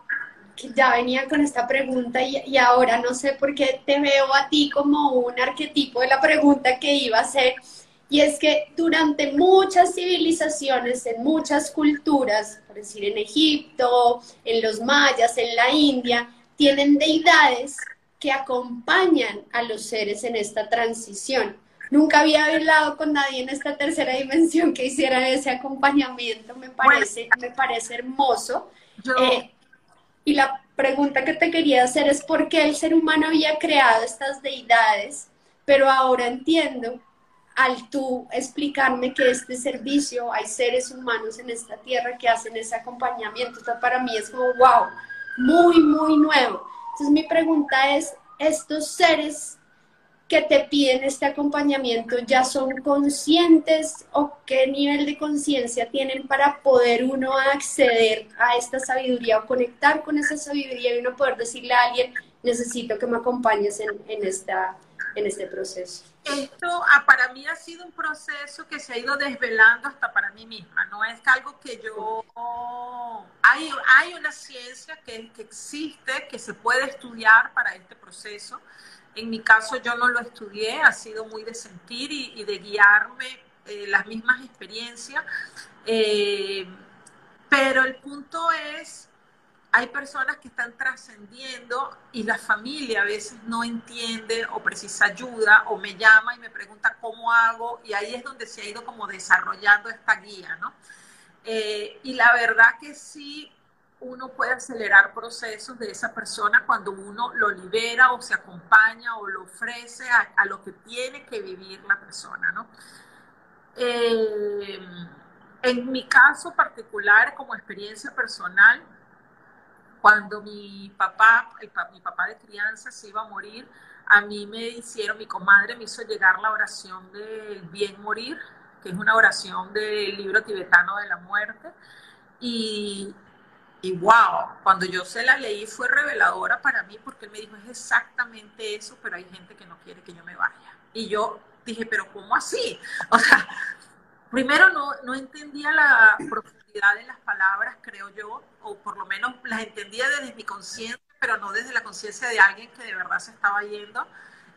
que ya venía con esta pregunta y, ahora no sé por qué te veo a ti como un arquetipo de la pregunta que iba a hacer. Y es que durante muchas civilizaciones, en muchas culturas, por decir en Egipto, en los mayas, en la India, tienen deidades que acompañan a los seres en esta transición. Nunca había hablado con nadie en esta tercera dimensión que hiciera ese acompañamiento, me parece, me parece hermoso. Eh, y la pregunta que te quería hacer es por qué el ser humano había creado estas deidades, pero ahora entiendo al tú explicarme que este servicio, hay seres humanos en esta tierra que hacen ese acompañamiento, esto para mí es como, wow, muy, muy nuevo. Entonces mi pregunta es, estos seres que te piden este acompañamiento ya son conscientes o qué nivel de conciencia tienen para poder uno acceder a esta sabiduría o conectar con esa sabiduría y uno poder decirle a alguien, necesito que me acompañes en, en esta, en este proceso. Esto ah, para mí ha sido un proceso que se ha ido desvelando hasta para mí misma, no es algo que yo... Hay, hay una ciencia que, que existe, que se puede estudiar para este proceso, en mi caso yo no lo estudié, ha sido muy de sentir y, de guiarme eh, las mismas experiencias. Eh, pero el punto es, hay personas que están trascendiendo y la familia a veces no entiende o precisa ayuda o me llama y me pregunta cómo hago y ahí es donde se ha ido como desarrollando esta guía, ¿no? Eh, y la verdad que sí, uno puede acelerar procesos de esa persona cuando uno lo libera o se acompaña o lo ofrece a, lo que tiene que vivir la persona, ¿no? Eh, en mi caso particular, como experiencia personal, cuando mi papá, mi papá de crianza se iba a morir, a mí me hicieron, mi comadre me hizo llegar la oración del bien morir, que es una oración del libro tibetano de la muerte. Y, y wow, cuando yo se la leí fue reveladora para mí porque él me dijo, es exactamente eso, pero hay gente que no quiere que yo me vaya. Y yo dije, pero ¿cómo así? O sea, primero no, no entendía la profundidad de las palabras, creo yo, o por lo menos las entendía desde mi conciencia, pero no desde la conciencia de alguien que de verdad se estaba yendo.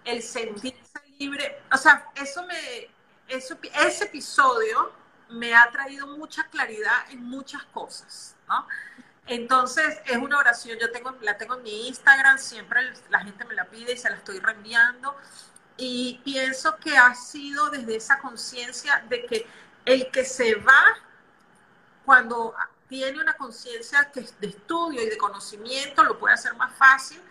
El sentirse libre, o sea, eso me, eso, ese episodio me ha traído mucha claridad en muchas cosas, ¿no? Entonces, es una oración, yo tengo, la tengo en mi Instagram, siempre la gente me la pide y se la estoy reenviando. Y pienso que ha sido desde esa conciencia de que el que se va, cuando tiene una conciencia de estudio y de conocimiento, lo puede hacer más fácil.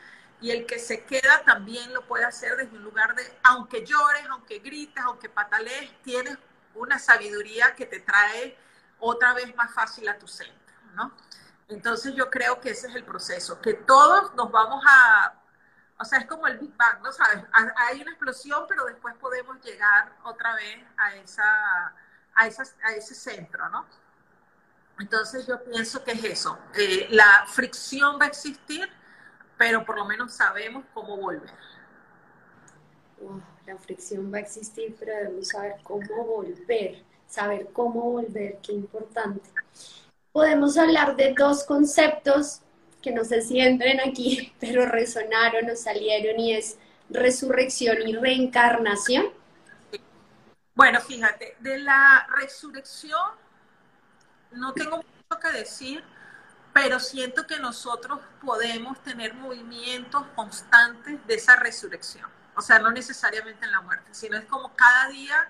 Y el que se queda también lo puede hacer desde un lugar de, aunque llores, aunque grites, aunque patalees, tienes una sabiduría que te trae otra vez más fácil a tu centro, ¿no? Entonces yo creo que ese es el proceso, que todos nos vamos a, o sea, es como el Big Bang, ¿no sabes? Hay una explosión, pero después podemos llegar otra vez a, esa, a, a ese centro, ¿no? Entonces yo pienso que es eso. Eh, la fricción va a existir, pero por lo menos sabemos cómo volver. la fricción va a existir, pero debemos saber cómo volver, saber cómo volver, qué importante podemos hablar de dos conceptos que no sé si entren aquí, pero resonaron o salieron y es resurrección y reencarnación? Bueno, fíjate, de la resurrección no tengo mucho que decir, pero siento que nosotros podemos tener movimientos constantes de esa resurrección. O sea, no necesariamente en la muerte, sino es como cada día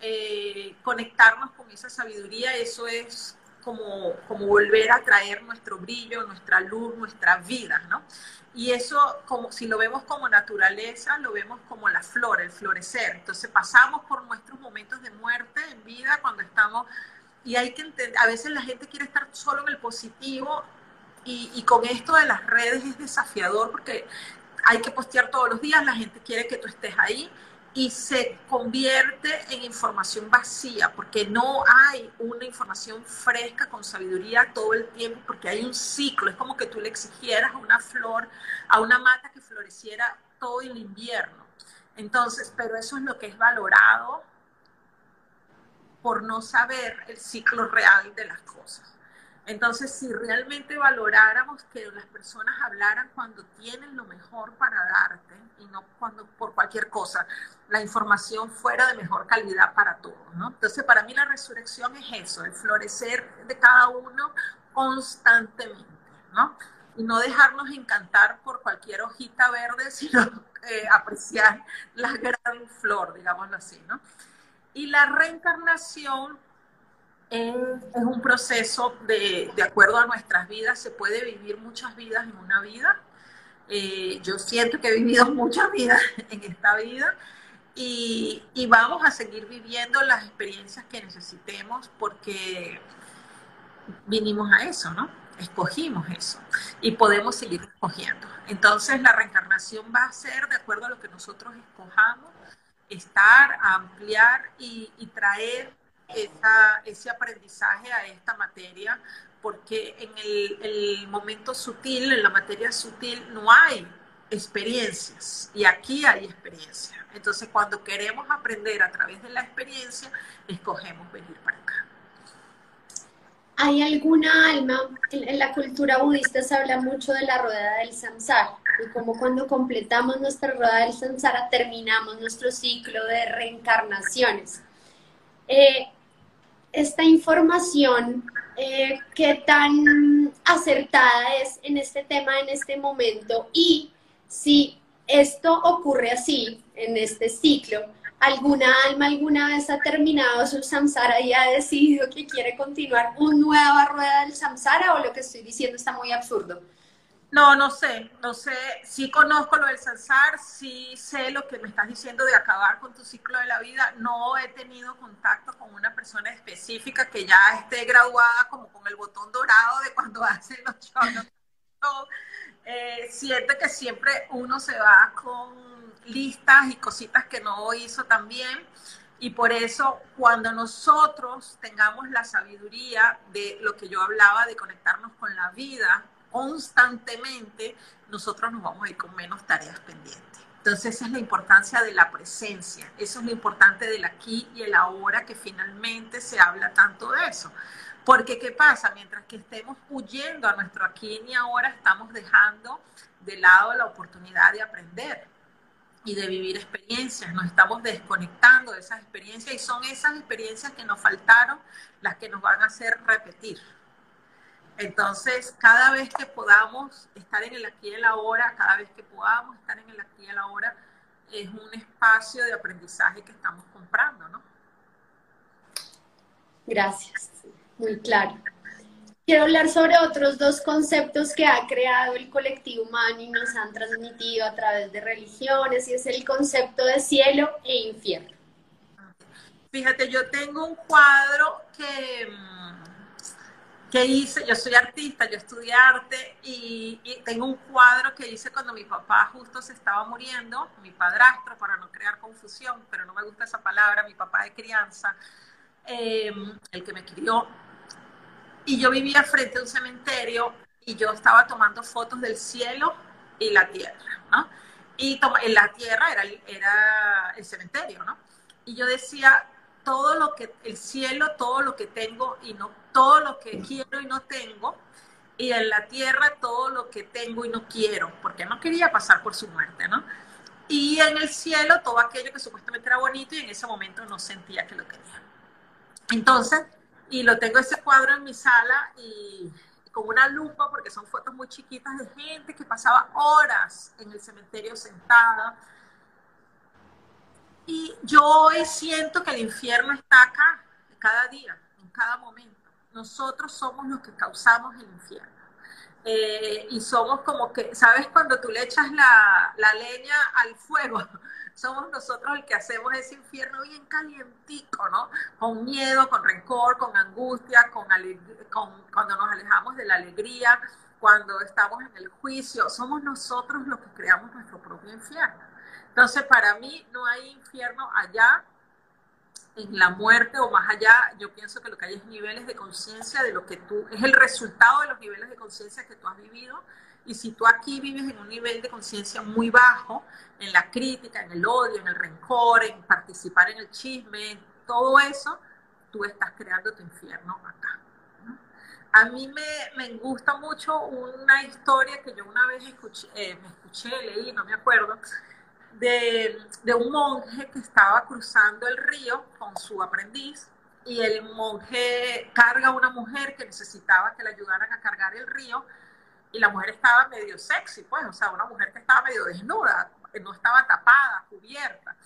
eh, conectarnos con esa sabiduría, eso es como, como volver a traer nuestro brillo, nuestra luz, nuestra vida, ¿no? Y eso, como si lo vemos como naturaleza, lo vemos como la flor, el florecer. Entonces pasamos por nuestros momentos de muerte en vida cuando estamos, y hay que entender, a veces la gente quiere estar solo en el positivo, y, y con esto de las redes es desafiador porque hay que postear todos los días, la gente quiere que tú estés ahí, y se convierte en información vacía, porque no hay una información fresca con sabiduría todo el tiempo, porque hay un ciclo, es como que tú le exigieras a una flor, a una mata que floreciera todo el invierno. Entonces, pero eso es lo que es valorado por no saber el ciclo real de las cosas. Entonces, si realmente valoráramos que las personas hablaran cuando tienen lo mejor para darte y no cuando por cualquier cosa, la información fuera de mejor calidad para todos, ¿no? Entonces, para mí la resurrección es eso, el florecer de cada uno constantemente, ¿no? Y no dejarnos encantar por cualquier hojita verde, sino eh, apreciar la gran flor, digámoslo así, ¿no? Y la reencarnación es, un proceso de, de, acuerdo a nuestras vidas, se puede vivir muchas vidas en una vida. Eh, yo siento que he vivido muchas vidas en esta vida y, y, vamos a seguir viviendo las experiencias que necesitemos porque vinimos a eso, ¿no? Escogimos eso y podemos seguir escogiendo. Entonces la reencarnación va a ser de acuerdo a lo que nosotros escojamos, estar, ampliar y, y traer ese aprendizaje a esta materia, porque en el, momento sutil, en la materia sutil, no hay experiencias y aquí hay experiencia. Entonces, cuando queremos aprender a través de la experiencia, escogemos venir para acá. ¿Hay alguna alma? En, la cultura budista se habla mucho de la rueda del samsara y como cuando completamos nuestra rueda del samsara terminamos nuestro ciclo de reencarnaciones. Eh, esta información, eh, qué tan acertada es en este tema, en este momento, y si esto ocurre así, en este ciclo, alguna alma alguna vez ha terminado su samsara y ha decidido que quiere continuar una nueva rueda del samsara o lo que estoy diciendo está muy absurdo. No, no sé, no sé, sí conozco lo del Sansar, sí sé lo que me estás diciendo de acabar con tu ciclo de la vida, no he tenido contacto con una persona específica que ya esté graduada como con el botón dorado de cuando hacen los shows. Eh, siento que siempre uno se va con listas y cositas que no hizo también. Y por eso, cuando nosotros tengamos la sabiduría de lo que yo hablaba, de conectarnos con la vida, constantemente, nosotros nos vamos a ir con menos tareas pendientes. Entonces esa es la importancia de la presencia, eso es lo importante del aquí y el ahora, que finalmente se habla tanto de eso. Porque ¿qué pasa? Mientras que estemos huyendo a nuestro aquí y ahora, estamos dejando de lado la oportunidad de aprender y de vivir experiencias, nos estamos desconectando de esas experiencias y son esas experiencias que nos faltaron las que nos van a hacer repetir. Entonces, cada vez que podamos estar en el aquí y el ahora, cada vez que podamos estar en el aquí y el ahora, es un espacio de aprendizaje que estamos comprando, ¿no? Gracias, muy claro. Quiero hablar sobre otros dos conceptos que ha creado el colectivo humano y nos han transmitido a través de religiones, y es el concepto de cielo e infierno. Fíjate, yo tengo un cuadro que mm, ¿Qué hice? Yo soy artista, yo estudié arte y, tengo un cuadro que hice cuando mi papá justo se estaba muriendo, mi padrastro, para no crear confusión, pero no me gusta esa palabra, mi papá de crianza, em, el que me crió. Y yo vivía frente a un cementerio y yo estaba tomando fotos del cielo y la tierra, ¿no? Y en la tierra era, era el cementerio, ¿no? Y yo decía, todo lo que, el cielo, todo lo que tengo y no, todo lo que quiero y no tengo, y en la tierra todo lo que tengo y no quiero, porque no quería pasar por su muerte, ¿no? y en el cielo todo aquello que supuestamente era bonito y en ese momento no sentía que lo quería. Entonces, y lo tengo ese cuadro en mi sala y con una lupa, porque son fotos muy chiquitas de gente que pasaba horas en el cementerio sentada. Y yo hoy siento que el infierno está acá, cada día, en cada momento. Nosotros somos los que causamos el infierno. Eh, y somos como que, ¿sabes? Cuando tú le echas la, leña al fuego, somos nosotros el que hacemos ese infierno bien calientico, ¿no? Con miedo, con rencor, con angustia, con, con cuando nos alejamos de la alegría, cuando estamos en el juicio, somos nosotros los que creamos nuestro propio infierno. Entonces, para mí no hay infierno allá en la muerte o más allá, yo pienso que lo que hay es niveles de conciencia de lo que tú, es el resultado de los niveles de conciencia que tú has vivido. Y si tú aquí vives en un nivel de conciencia muy bajo, en la crítica, en el odio, en el rencor, en participar en el chisme, en todo eso, tú estás creando tu infierno acá. A mí me, me, gusta mucho una historia que yo una vez escuché, eh, me escuché, leí, no me acuerdo, de, de, un monje que estaba cruzando el río con su aprendiz y el monje carga a una mujer que necesitaba que le ayudaran a cargar el río y la mujer estaba medio sexy, pues, o sea, una mujer que estaba medio desnuda, no estaba tapada, cubierta.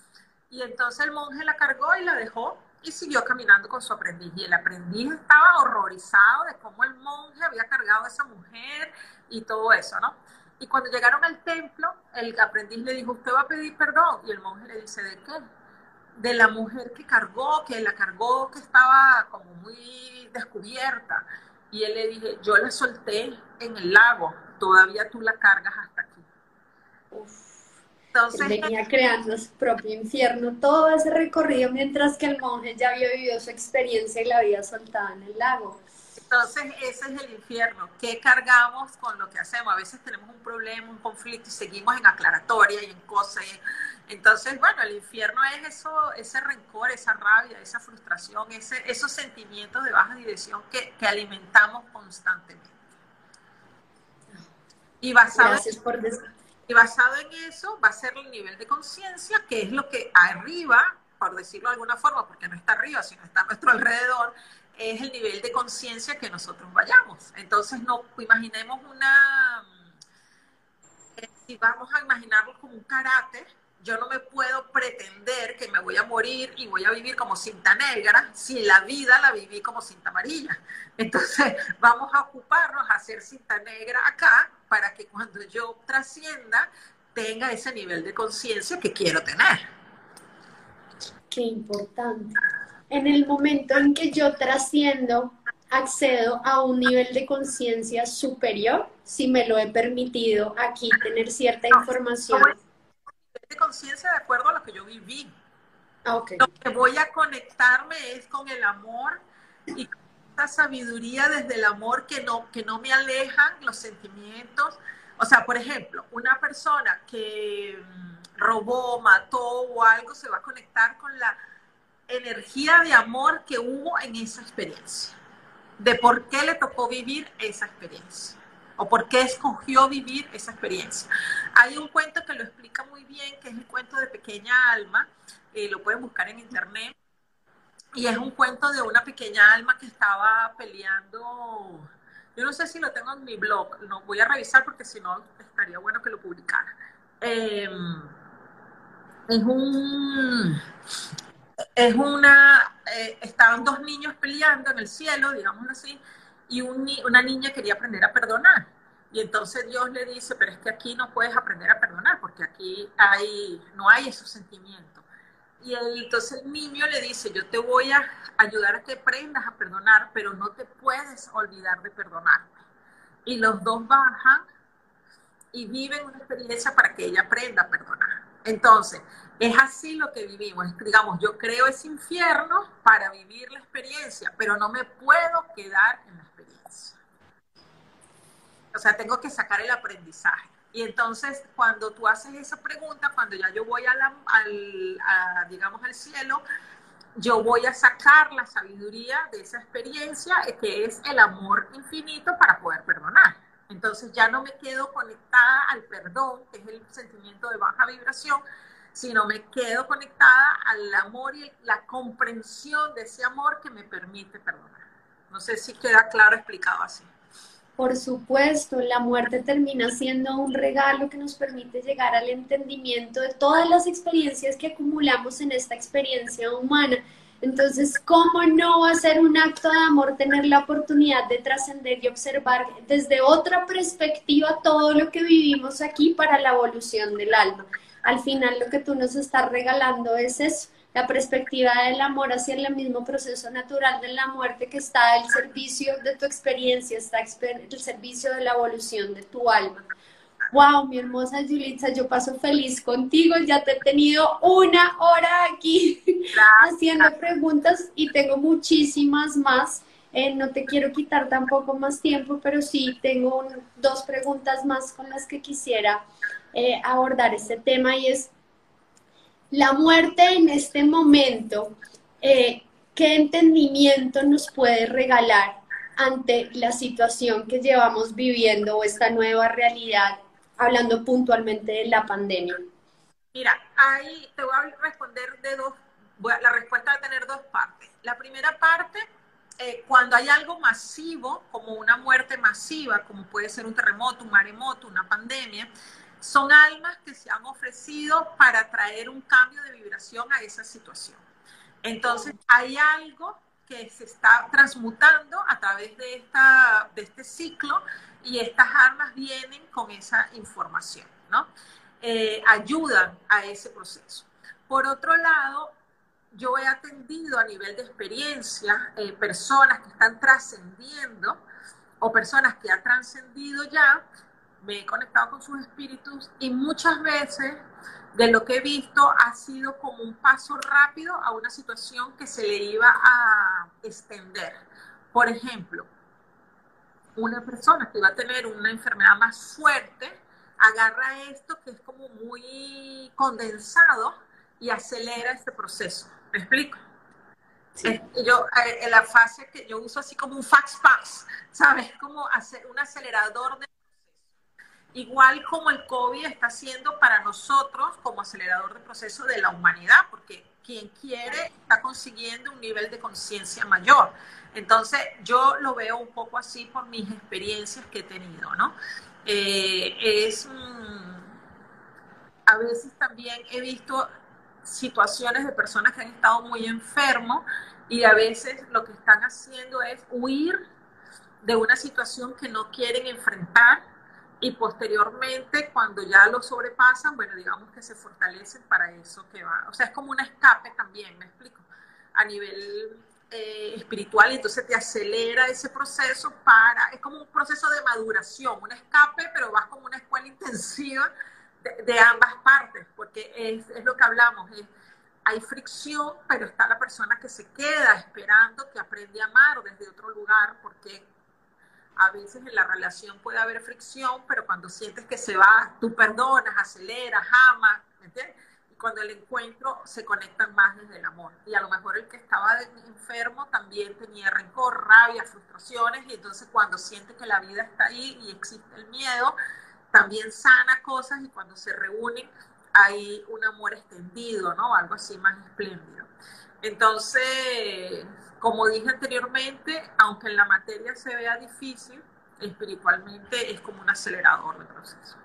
Y entonces el monje la cargó y la dejó y siguió caminando con su aprendiz. Y el aprendiz estaba horrorizado de cómo el monje había cargado a esa mujer y todo eso, ¿no? Y cuando llegaron al templo, el aprendiz le dijo, usted va a pedir perdón. Y el monje le dice, ¿de qué? De la mujer que cargó, que la cargó, que estaba como muy descubierta. Y él le dije, yo la solté en el lago, todavía tú la cargas hasta aquí. Entonces, venía creando su propio infierno todo ese recorrido mientras que el monje ya había vivido su experiencia y la había soltado en el lago. Entonces, ese es el infierno. ¿Qué cargamos con lo que hacemos? A veces tenemos un problema, un conflicto y seguimos en aclaratoria y en cosas. Entonces, bueno, el infierno es eso, ese rencor, esa rabia, esa frustración, ese, esos sentimientos de baja dirección que, que alimentamos constantemente. Y basado, Gracias por y basado en eso va a ser el nivel de conciencia, que es lo que arriba, por decirlo de alguna forma, porque no está arriba, sino está a nuestro alrededor, es el nivel de conciencia que nosotros vayamos. Entonces, no imaginemos una, eh, si vamos a imaginarlo como un karate, yo no me puedo pretender que me voy a morir y voy a vivir como cinta negra si la vida la viví como cinta amarilla. Entonces, vamos a ocuparnos a hacer cinta negra acá para que cuando yo trascienda tenga ese nivel de conciencia que quiero tener. Qué importante en el momento en que yo trasciendo, accedo a un nivel de conciencia superior, si me lo he permitido aquí tener cierta información. De conciencia de acuerdo a lo que yo viví. Ah, okay. Lo que voy a conectarme es con el amor y con esta sabiduría desde el amor que no, que no me alejan los sentimientos. O sea, por ejemplo, una persona que mm, robó, mató o algo se va a conectar con la energía de amor que hubo en esa experiencia, de por qué le tocó vivir esa experiencia o por qué escogió vivir esa experiencia. Hay un cuento que lo explica muy bien, que es el cuento de Pequeña Alma, eh, lo pueden buscar en internet, y es un cuento de una pequeña alma que estaba peleando, yo no sé si lo tengo en mi blog, no voy a revisar porque si no estaría bueno que lo publicara. Em, es un es una, eh, estaban dos niños peleando en el cielo, digámoslo así, y una niña quería aprender a perdonar. Y entonces Dios le dice, pero es que aquí no puedes aprender a perdonar, porque aquí hay, no hay esos sentimientos. Y entonces el niño le dice, yo te voy a ayudar a que aprendas a perdonar, pero no te puedes olvidar de perdonar. Y los dos bajan y viven una experiencia para que ella aprenda a perdonar. Entonces, es así lo que vivimos. Digamos, yo creo ese infierno para vivir la experiencia, pero no me puedo quedar en la experiencia. O sea, tengo que sacar el aprendizaje. Y entonces, cuando tú haces esa pregunta, cuando ya yo voy a la, al, digamos, al cielo, yo voy a sacar la sabiduría de esa experiencia, que es el amor infinito para poder perdonar. Entonces ya no me quedo conectada al perdón, que es el sentimiento de baja vibración, sino me quedo conectada al amor y la comprensión de ese amor que me permite perdonar. No sé si queda claro explicado así. Por supuesto, la muerte termina siendo un regalo que nos permite llegar al entendimiento de todas las experiencias que acumulamos en esta experiencia humana. Entonces, ¿cómo no va a ser un acto de amor tener la oportunidad de trascender y observar desde otra perspectiva todo lo que vivimos aquí para la evolución del alma? Al final lo que tú nos estás regalando es eso, la perspectiva del amor hacia el mismo proceso natural de la muerte que está al servicio de tu experiencia, está el servicio de la evolución de tu alma. Wow, mi hermosa Julitza, yo paso feliz contigo. Ya te he tenido una hora aquí haciendo preguntas y tengo muchísimas más. Eh, no te quiero quitar tampoco más tiempo, pero sí tengo dos preguntas más con las que quisiera eh, abordar este tema y es la muerte en este momento, eh, ¿qué entendimiento nos puede regalar ante la situación que llevamos viviendo o esta nueva realidad, hablando puntualmente de la pandemia? Mira, ahí te voy a responder de dos, la respuesta va a tener dos partes. La primera parte, eh, cuando hay algo masivo, como una muerte masiva, como puede ser un terremoto, un maremoto, una pandemia, son almas que se han ofrecido para traer un cambio de vibración a esa situación. Entonces, hay algo que se está transmutando a través de, esta, de este ciclo y estas almas vienen con esa información, ¿no? Eh, ayudan a ese proceso. Por otro lado, yo he atendido a nivel de experiencia eh, personas que están trascendiendo o personas que han trascendido ya me he conectado con sus espíritus y muchas veces de lo que he visto ha sido como un paso rápido a una situación que se le iba a extender. Por ejemplo, una persona que iba a tener una enfermedad más fuerte, agarra esto que es como muy condensado y acelera este proceso. ¿Me explico? Sí. Yo, eh, en la fase que yo uso así como un fax pass, ¿sabes? Como hacer un acelerador de igual como el COVID está haciendo para nosotros como acelerador de proceso de la humanidad, porque quien quiere está consiguiendo un nivel de conciencia mayor. Entonces, yo lo veo un poco así por mis experiencias que he tenido, ¿no? Eh, es, mm, a veces también he visto situaciones de personas que han estado muy enfermos y a veces lo que están haciendo es huir de una situación que no quieren enfrentar y posteriormente cuando ya lo sobrepasan, bueno, digamos que se fortalecen para eso que va. O sea, es como un escape también, me explico, a nivel eh, espiritual y entonces te acelera ese proceso para, es como un proceso de maduración, un escape, pero vas como una escuela intensiva de, ambas partes, porque es, es lo que hablamos, es, hay fricción, pero está la persona que se queda esperando que aprende a amar desde otro lugar, porque a veces en la relación puede haber fricción, pero cuando sientes que se va, tú perdonas, aceleras, amas, ¿me entiendes? Y cuando el encuentro se conectan más desde el amor. Y a lo mejor el que estaba enfermo también tenía rencor, rabia, frustraciones, y entonces cuando siente que la vida está ahí y existe el miedo, también sana cosas y cuando se reúnen hay un amor extendido, ¿no? Algo así más espléndido. Entonces, como dije anteriormente, aunque en la materia se vea difícil, espiritualmente es como un acelerador de proceso.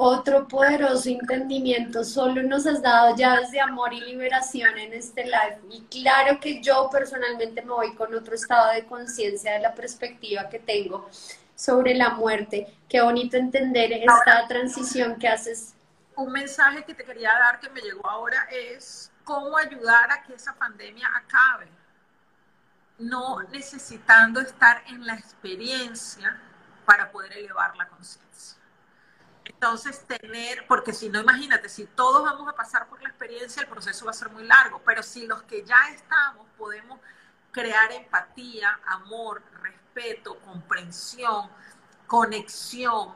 Otro poderoso entendimiento, solo nos has dado llaves de amor y liberación en este live. Y claro que yo personalmente me voy con otro estado de conciencia de la perspectiva que tengo sobre la muerte. Qué bonito entender esta transición que haces. Un mensaje que te quería dar que me llegó ahora es cómo ayudar a que esa pandemia acabe, no necesitando estar en la experiencia para poder elevar la conciencia. Entonces, tener, porque si no, imagínate, si todos vamos a pasar por la experiencia, el proceso va a ser muy largo, pero si los que ya estamos podemos crear empatía, amor, respeto, comprensión, conexión,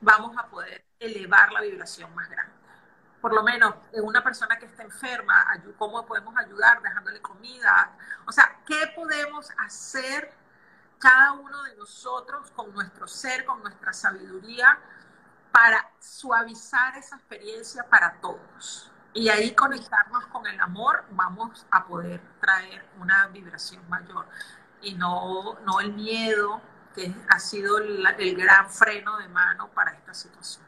vamos a poder elevar la vibración más grande por lo menos una persona que está enferma, cómo podemos ayudar dejándole comida. O sea, ¿qué podemos hacer cada uno de nosotros con nuestro ser, con nuestra sabiduría, para suavizar esa experiencia para todos. Y ahí conectarnos con el amor, vamos a poder traer una vibración mayor y no, no el miedo, que ha sido el, el gran freno de mano para esta situación.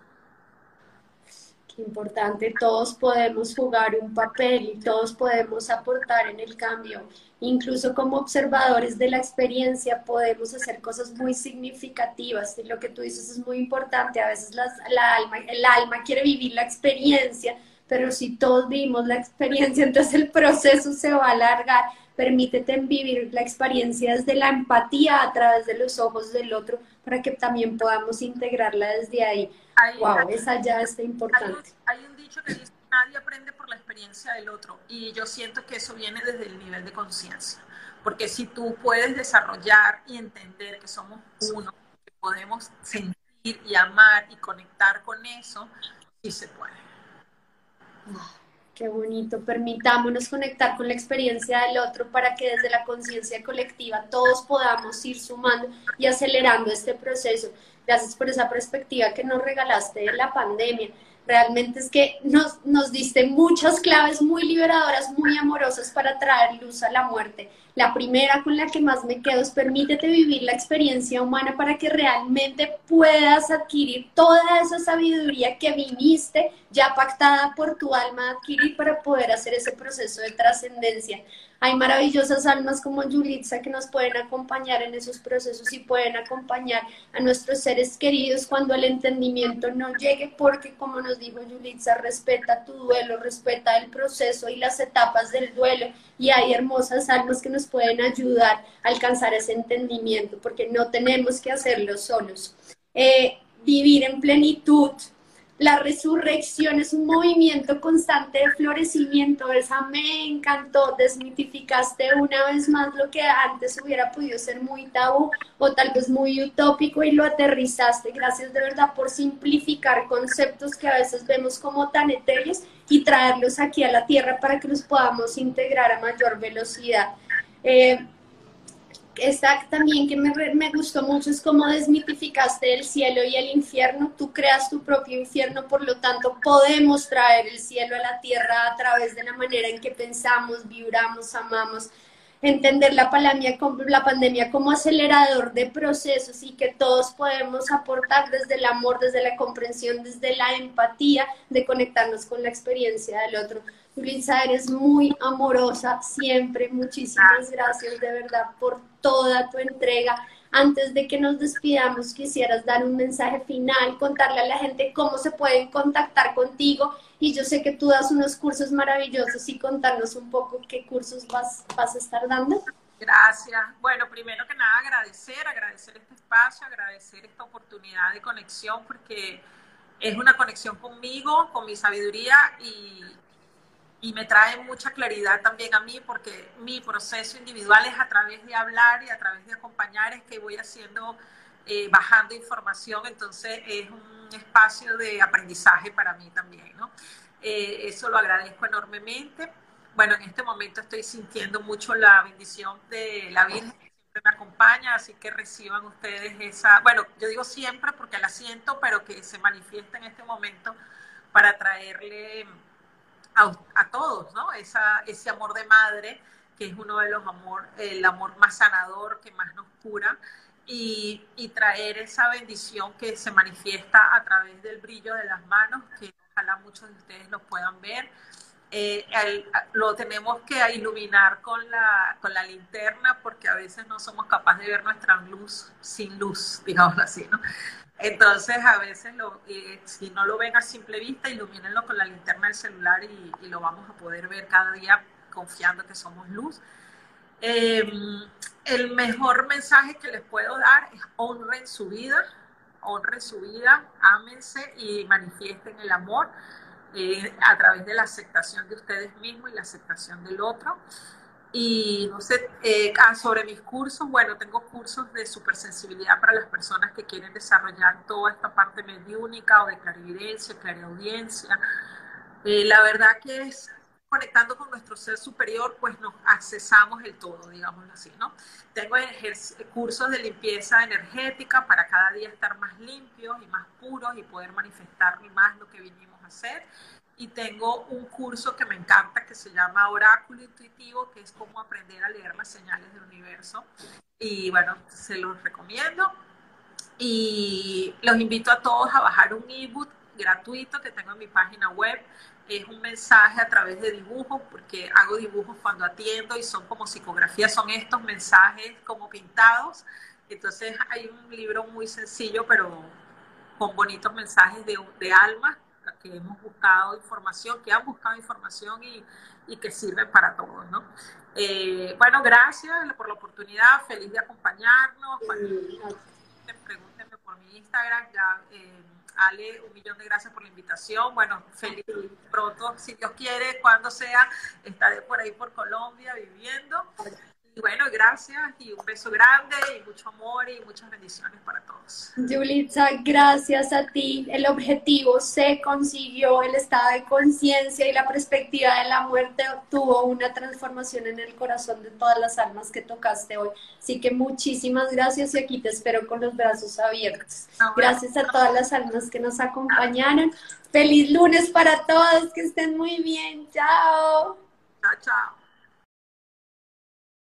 Importante, todos podemos jugar un papel y todos podemos aportar en el cambio. Incluso como observadores de la experiencia podemos hacer cosas muy significativas. Y lo que tú dices es muy importante. A veces la alma, el alma quiere vivir la experiencia, pero si todos vivimos la experiencia, entonces el proceso se va a alargar. Permítete vivir la experiencia desde la empatía a través de los ojos del otro para que también podamos integrarla desde ahí. wow, esa ya está importante. Hay, un dicho que dice, nadie aprende por la experiencia del otro y yo siento que eso viene desde el nivel de conciencia, porque si tú puedes desarrollar y entender que somos uno, que podemos sentir y amar y conectar con eso, sí se puede. Ah, qué bonito. Permitámonos conectar con la experiencia del otro para que desde la conciencia colectiva todos podamos ir sumando y acelerando este proceso. Gracias por esa perspectiva que nos regalaste de la pandemia. Realmente es que nos, nos diste muchas claves muy liberadoras, muy amorosas para traer luz a la muerte. La primera con la que más me quedo es permítete vivir la experiencia humana para que realmente puedas adquirir toda esa sabiduría que viniste ya pactada por tu alma adquirir para poder hacer ese proceso de trascendencia. Hay maravillosas almas como Yulitza que nos pueden acompañar en esos procesos y pueden acompañar a nuestros seres queridos cuando el entendimiento no llegue, porque como nos dijo Yulitza, respeta tu duelo, respeta el proceso y las etapas del duelo y hay hermosas almas que nos pueden ayudar a alcanzar ese entendimiento, porque no tenemos que hacerlo solos. Eh, vivir en plenitud, la resurrección es un movimiento constante de florecimiento. Esa me encantó. Desmitificaste una vez más lo que antes hubiera podido ser muy tabú o tal vez muy utópico y lo aterrizaste. Gracias de verdad por simplificar conceptos que a veces vemos como tan etéreos y traerlos aquí a la tierra para que los podamos integrar a mayor velocidad. Eh, esta también que me, me, gustó mucho es cómo desmitificaste el cielo y el infierno. Tú creas tu propio infierno, por lo tanto podemos traer el cielo a la tierra a través de la manera en que pensamos, vibramos, amamos. Entender la pandemia, la pandemia como acelerador de procesos y que todos podemos aportar desde el amor, desde la comprensión, desde la empatía, de conectarnos con la experiencia del otro. Lisa, eres muy amorosa siempre. Muchísimas gracias de verdad por toda tu entrega. Antes de que nos despidamos, quisieras dar un mensaje final, contarle a la gente cómo se pueden contactar contigo. Y yo sé que tú das unos cursos maravillosos y contarnos un poco qué cursos vas, vas a estar dando. Gracias. Bueno, primero que nada agradecer, agradecer este espacio, agradecer esta oportunidad de conexión porque es una conexión conmigo, con mi sabiduría y, y me trae mucha claridad también a mí porque mi proceso individual es a través de hablar y a través de acompañar es que voy haciendo, eh, bajando información, entonces es un espacio de aprendizaje para mí también, ¿no? Eh, eso lo agradezco enormemente. Bueno, en este momento estoy sintiendo mucho la bendición de la Virgen que siempre me acompaña, así que reciban ustedes esa, bueno, yo digo siempre porque la siento, pero que se manifiesta en este momento para traerle a, todos, ¿no? Esa, ese amor de madre, que es uno de los amor, el amor más sanador, que más nos cura, y, y, traer esa bendición que se manifiesta a través del brillo de las manos, que ojalá muchos de ustedes lo puedan ver. Eh, lo tenemos que iluminar con la, con la linterna porque a veces no somos capaces de ver nuestra luz sin luz, digamos así, ¿no? Entonces, a veces, lo, eh, si no lo ven a simple vista, ilumínenlo con la linterna del celular y, lo vamos a poder ver cada día confiando que somos luz. Em, el mejor mensaje que les puedo dar es honren su vida, honren su vida, ámense y manifiesten el amor eh, a través de la aceptación de ustedes mismos y la aceptación del otro. Y no sé, eh, ah, sobre mis cursos, bueno, tengo cursos de supersensibilidad para las personas que quieren desarrollar toda esta parte mediúnica o de clarividencia, clariaudiencia. Eh, la verdad que es conectando con nuestro ser superior, pues nos accesamos el todo, digámoslo así, ¿no? Tengo cursos de limpieza energética para cada día estar más limpios y más puros y poder manifestar más lo que vinimos a hacer. Y tengo un curso que me encanta que se llama Oráculo Intuitivo, que es cómo aprender a leer las señales del universo. Y bueno, se los recomiendo. Y los invito a todos a bajar un ebook gratuito que tengo en mi página web es un mensaje a través de dibujos, porque hago dibujos cuando atiendo y son como psicografías, son estos mensajes como pintados. Entonces hay un libro muy sencillo, pero con bonitos mensajes de, de alma que hemos buscado información, que han buscado información y, y que sirven para todos, ¿no? Eh, bueno, gracias por la oportunidad, feliz de acompañarnos. Pregúntenme por mi Instagram, ya... Eh, Ale, un millón de gracias por la invitación. Bueno, feliz pronto, si Dios quiere, cuando sea, estaré por ahí por Colombia viviendo. Y bueno, gracias y un beso grande y mucho amor y muchas bendiciones para todos. Julitza, gracias a ti. El objetivo se consiguió, el estado de conciencia y la perspectiva de la muerte tuvo una transformación en el corazón de todas las almas que tocaste hoy. Así que muchísimas gracias y aquí te espero con los brazos abiertos. Gracias a todas las almas que nos acompañaron. Feliz lunes para todos, que estén muy bien. Chao. Chao, chao.